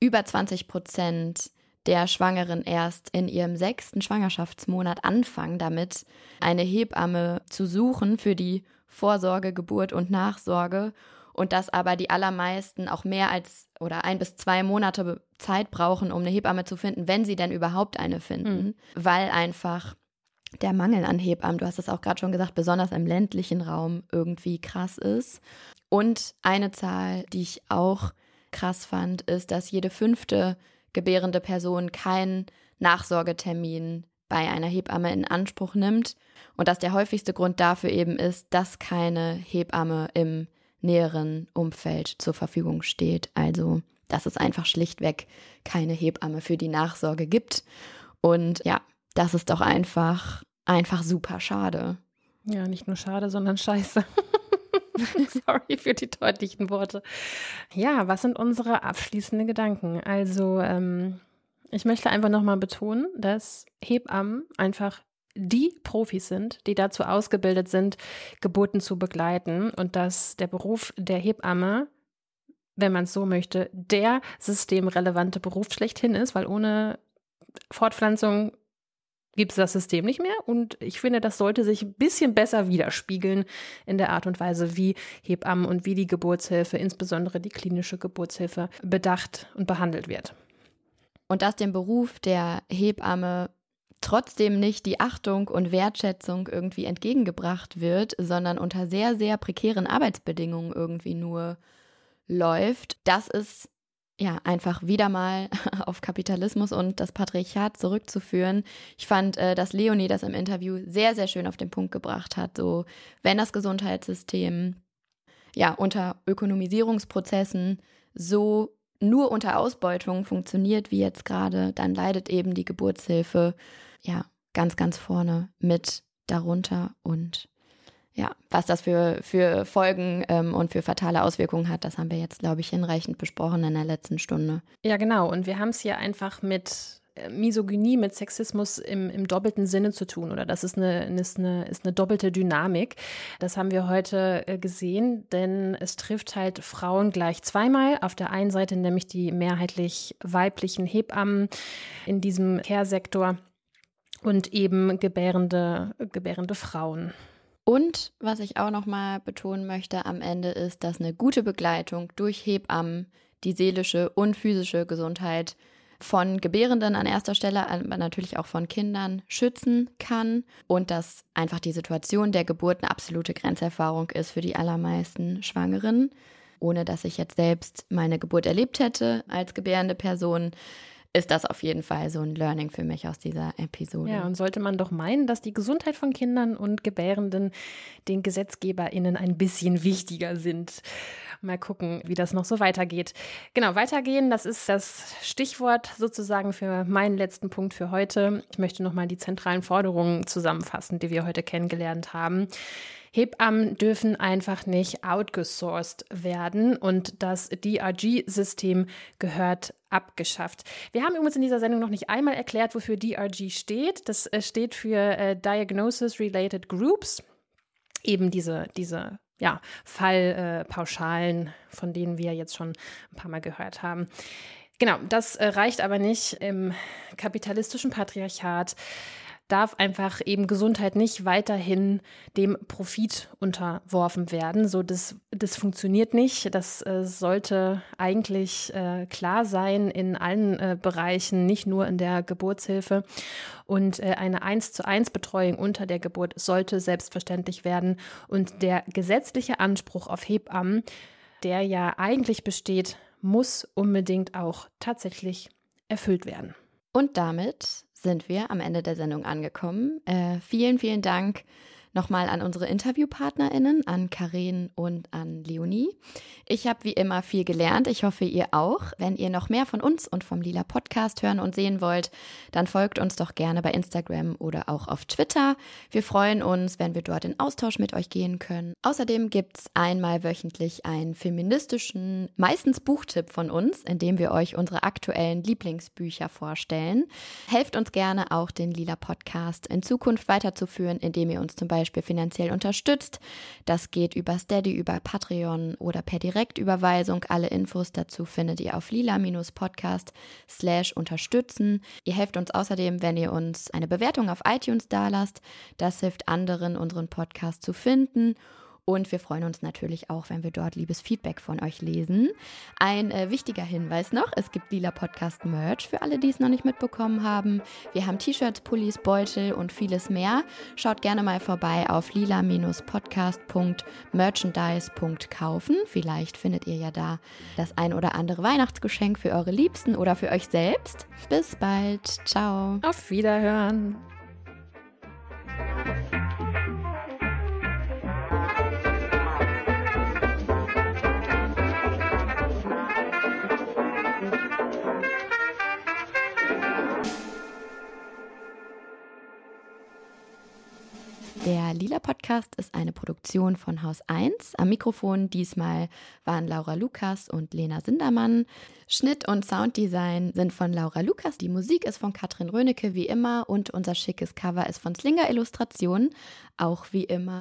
über 20 Prozent der Schwangeren erst in ihrem sechsten Schwangerschaftsmonat anfangen damit, eine Hebamme zu suchen für die Vorsorge, Geburt und Nachsorge und dass aber die allermeisten auch mehr als oder ein bis zwei Monate Zeit brauchen, um eine Hebamme zu finden, wenn sie denn überhaupt eine finden, mhm. weil einfach der Mangel an Hebammen, du hast es auch gerade schon gesagt, besonders im ländlichen Raum irgendwie krass ist. Und eine Zahl, die ich auch krass fand, ist, dass jede fünfte gebärende Person keinen Nachsorgetermin bei einer Hebamme in Anspruch nimmt und dass der häufigste Grund dafür eben ist, dass keine Hebamme im näheren Umfeld zur Verfügung steht. Also, dass es einfach schlichtweg keine Hebamme für die Nachsorge gibt. Und ja, das ist doch einfach, einfach super schade. Ja, nicht nur schade, sondern scheiße. Sorry für die deutlichen Worte. Ja, was sind unsere abschließenden Gedanken? Also, ähm, ich möchte einfach nochmal betonen, dass Hebammen einfach die Profis sind, die dazu ausgebildet sind, Geburten zu begleiten und dass der Beruf der Hebamme, wenn man es so möchte, der systemrelevante Beruf schlechthin ist, weil ohne Fortpflanzung gibt es das System nicht mehr. Und ich finde, das sollte sich ein bisschen besser widerspiegeln in der Art und Weise, wie Hebammen und wie die Geburtshilfe, insbesondere die klinische Geburtshilfe, bedacht und behandelt wird. Und dass dem Beruf der Hebamme trotzdem nicht die Achtung und Wertschätzung irgendwie entgegengebracht wird, sondern unter sehr, sehr prekären Arbeitsbedingungen irgendwie nur läuft, das ist ja, einfach wieder mal auf Kapitalismus und das Patriarchat zurückzuführen. Ich fand, äh, dass Leonie das im Interview sehr, sehr schön auf den Punkt gebracht hat. So, wenn das Gesundheitssystem ja unter Ökonomisierungsprozessen so nur unter Ausbeutung funktioniert wie jetzt gerade, dann leidet eben die Geburtshilfe ja ganz, ganz vorne mit darunter und ja, was das für, für Folgen ähm, und für fatale Auswirkungen hat, das haben wir jetzt, glaube ich, hinreichend besprochen in der letzten Stunde. Ja, genau. Und wir haben es hier einfach mit Misogynie, mit Sexismus im, im doppelten Sinne zu tun. Oder das ist eine, ist, eine, ist eine doppelte Dynamik. Das haben wir heute äh, gesehen, denn es trifft halt Frauen gleich zweimal. Auf der einen Seite nämlich die mehrheitlich weiblichen Hebammen in diesem Care-Sektor und eben gebärende, gebärende Frauen. Und was ich auch noch mal betonen möchte am Ende ist, dass eine gute Begleitung durch Hebammen die seelische und physische Gesundheit von Gebärenden an erster Stelle, aber natürlich auch von Kindern schützen kann und dass einfach die Situation der Geburt eine absolute Grenzerfahrung ist für die allermeisten Schwangeren. Ohne dass ich jetzt selbst meine Geburt erlebt hätte als gebärende Person, ist das auf jeden Fall so ein Learning für mich aus dieser Episode. Ja, und sollte man doch meinen, dass die Gesundheit von Kindern und Gebärenden den GesetzgeberInnen ein bisschen wichtiger sind. Mal gucken, wie das noch so weitergeht. Genau, weitergehen, das ist das Stichwort sozusagen für meinen letzten Punkt für heute. Ich möchte nochmal die zentralen Forderungen zusammenfassen, die wir heute kennengelernt haben. Hebammen dürfen einfach nicht outgesourced werden und das DRG-System gehört abgeschafft. Wir haben übrigens in dieser Sendung noch nicht einmal erklärt, wofür DRG steht. Das äh, steht für äh, Diagnosis Related Groups. Eben diese, diese ja, Fallpauschalen, äh, von denen wir jetzt schon ein paar Mal gehört haben. Genau, das äh, reicht aber nicht im kapitalistischen Patriarchat darf einfach eben Gesundheit nicht weiterhin dem Profit unterworfen werden. So, das, das funktioniert nicht. Das äh, sollte eigentlich äh, klar sein in allen äh, Bereichen, nicht nur in der Geburtshilfe. Und äh, eine 1 zu 1 Betreuung unter der Geburt sollte selbstverständlich werden. Und der gesetzliche Anspruch auf Hebammen, der ja eigentlich besteht, muss unbedingt auch tatsächlich erfüllt werden. Und damit sind wir am Ende der Sendung angekommen. Äh, vielen, vielen Dank nochmal an unsere InterviewpartnerInnen, an Karin und an Leonie. Ich habe wie immer viel gelernt. Ich hoffe, ihr auch. Wenn ihr noch mehr von uns und vom Lila Podcast hören und sehen wollt, dann folgt uns doch gerne bei Instagram oder auch auf Twitter. Wir freuen uns, wenn wir dort in Austausch mit euch gehen können. Außerdem gibt es einmal wöchentlich einen feministischen, meistens Buchtipp von uns, in dem wir euch unsere aktuellen Lieblingsbücher vorstellen. Helft uns gerne auch den Lila Podcast in Zukunft weiterzuführen, indem ihr uns zum Beispiel Beispiel finanziell unterstützt. Das geht über Steady, über Patreon oder per Direktüberweisung. Alle Infos dazu findet ihr auf lila-podcast slash unterstützen. Ihr helft uns außerdem, wenn ihr uns eine Bewertung auf iTunes dalasst. Das hilft anderen, unseren Podcast zu finden. Und wir freuen uns natürlich auch, wenn wir dort liebes Feedback von euch lesen. Ein äh, wichtiger Hinweis noch, es gibt Lila Podcast Merch für alle, die es noch nicht mitbekommen haben. Wir haben T-Shirts, Pullis, Beutel und vieles mehr. Schaut gerne mal vorbei auf lila-podcast.merchandise.kaufen. Vielleicht findet ihr ja da das ein oder andere Weihnachtsgeschenk für eure Liebsten oder für euch selbst. Bis bald. Ciao. Auf Wiederhören. Der Lila Podcast ist eine Produktion von Haus 1. Am Mikrofon diesmal waren Laura Lukas und Lena Sindermann. Schnitt und Sounddesign sind von Laura Lukas. Die Musik ist von Katrin Rönecke wie immer und unser schickes Cover ist von Slinger Illustration, auch wie immer.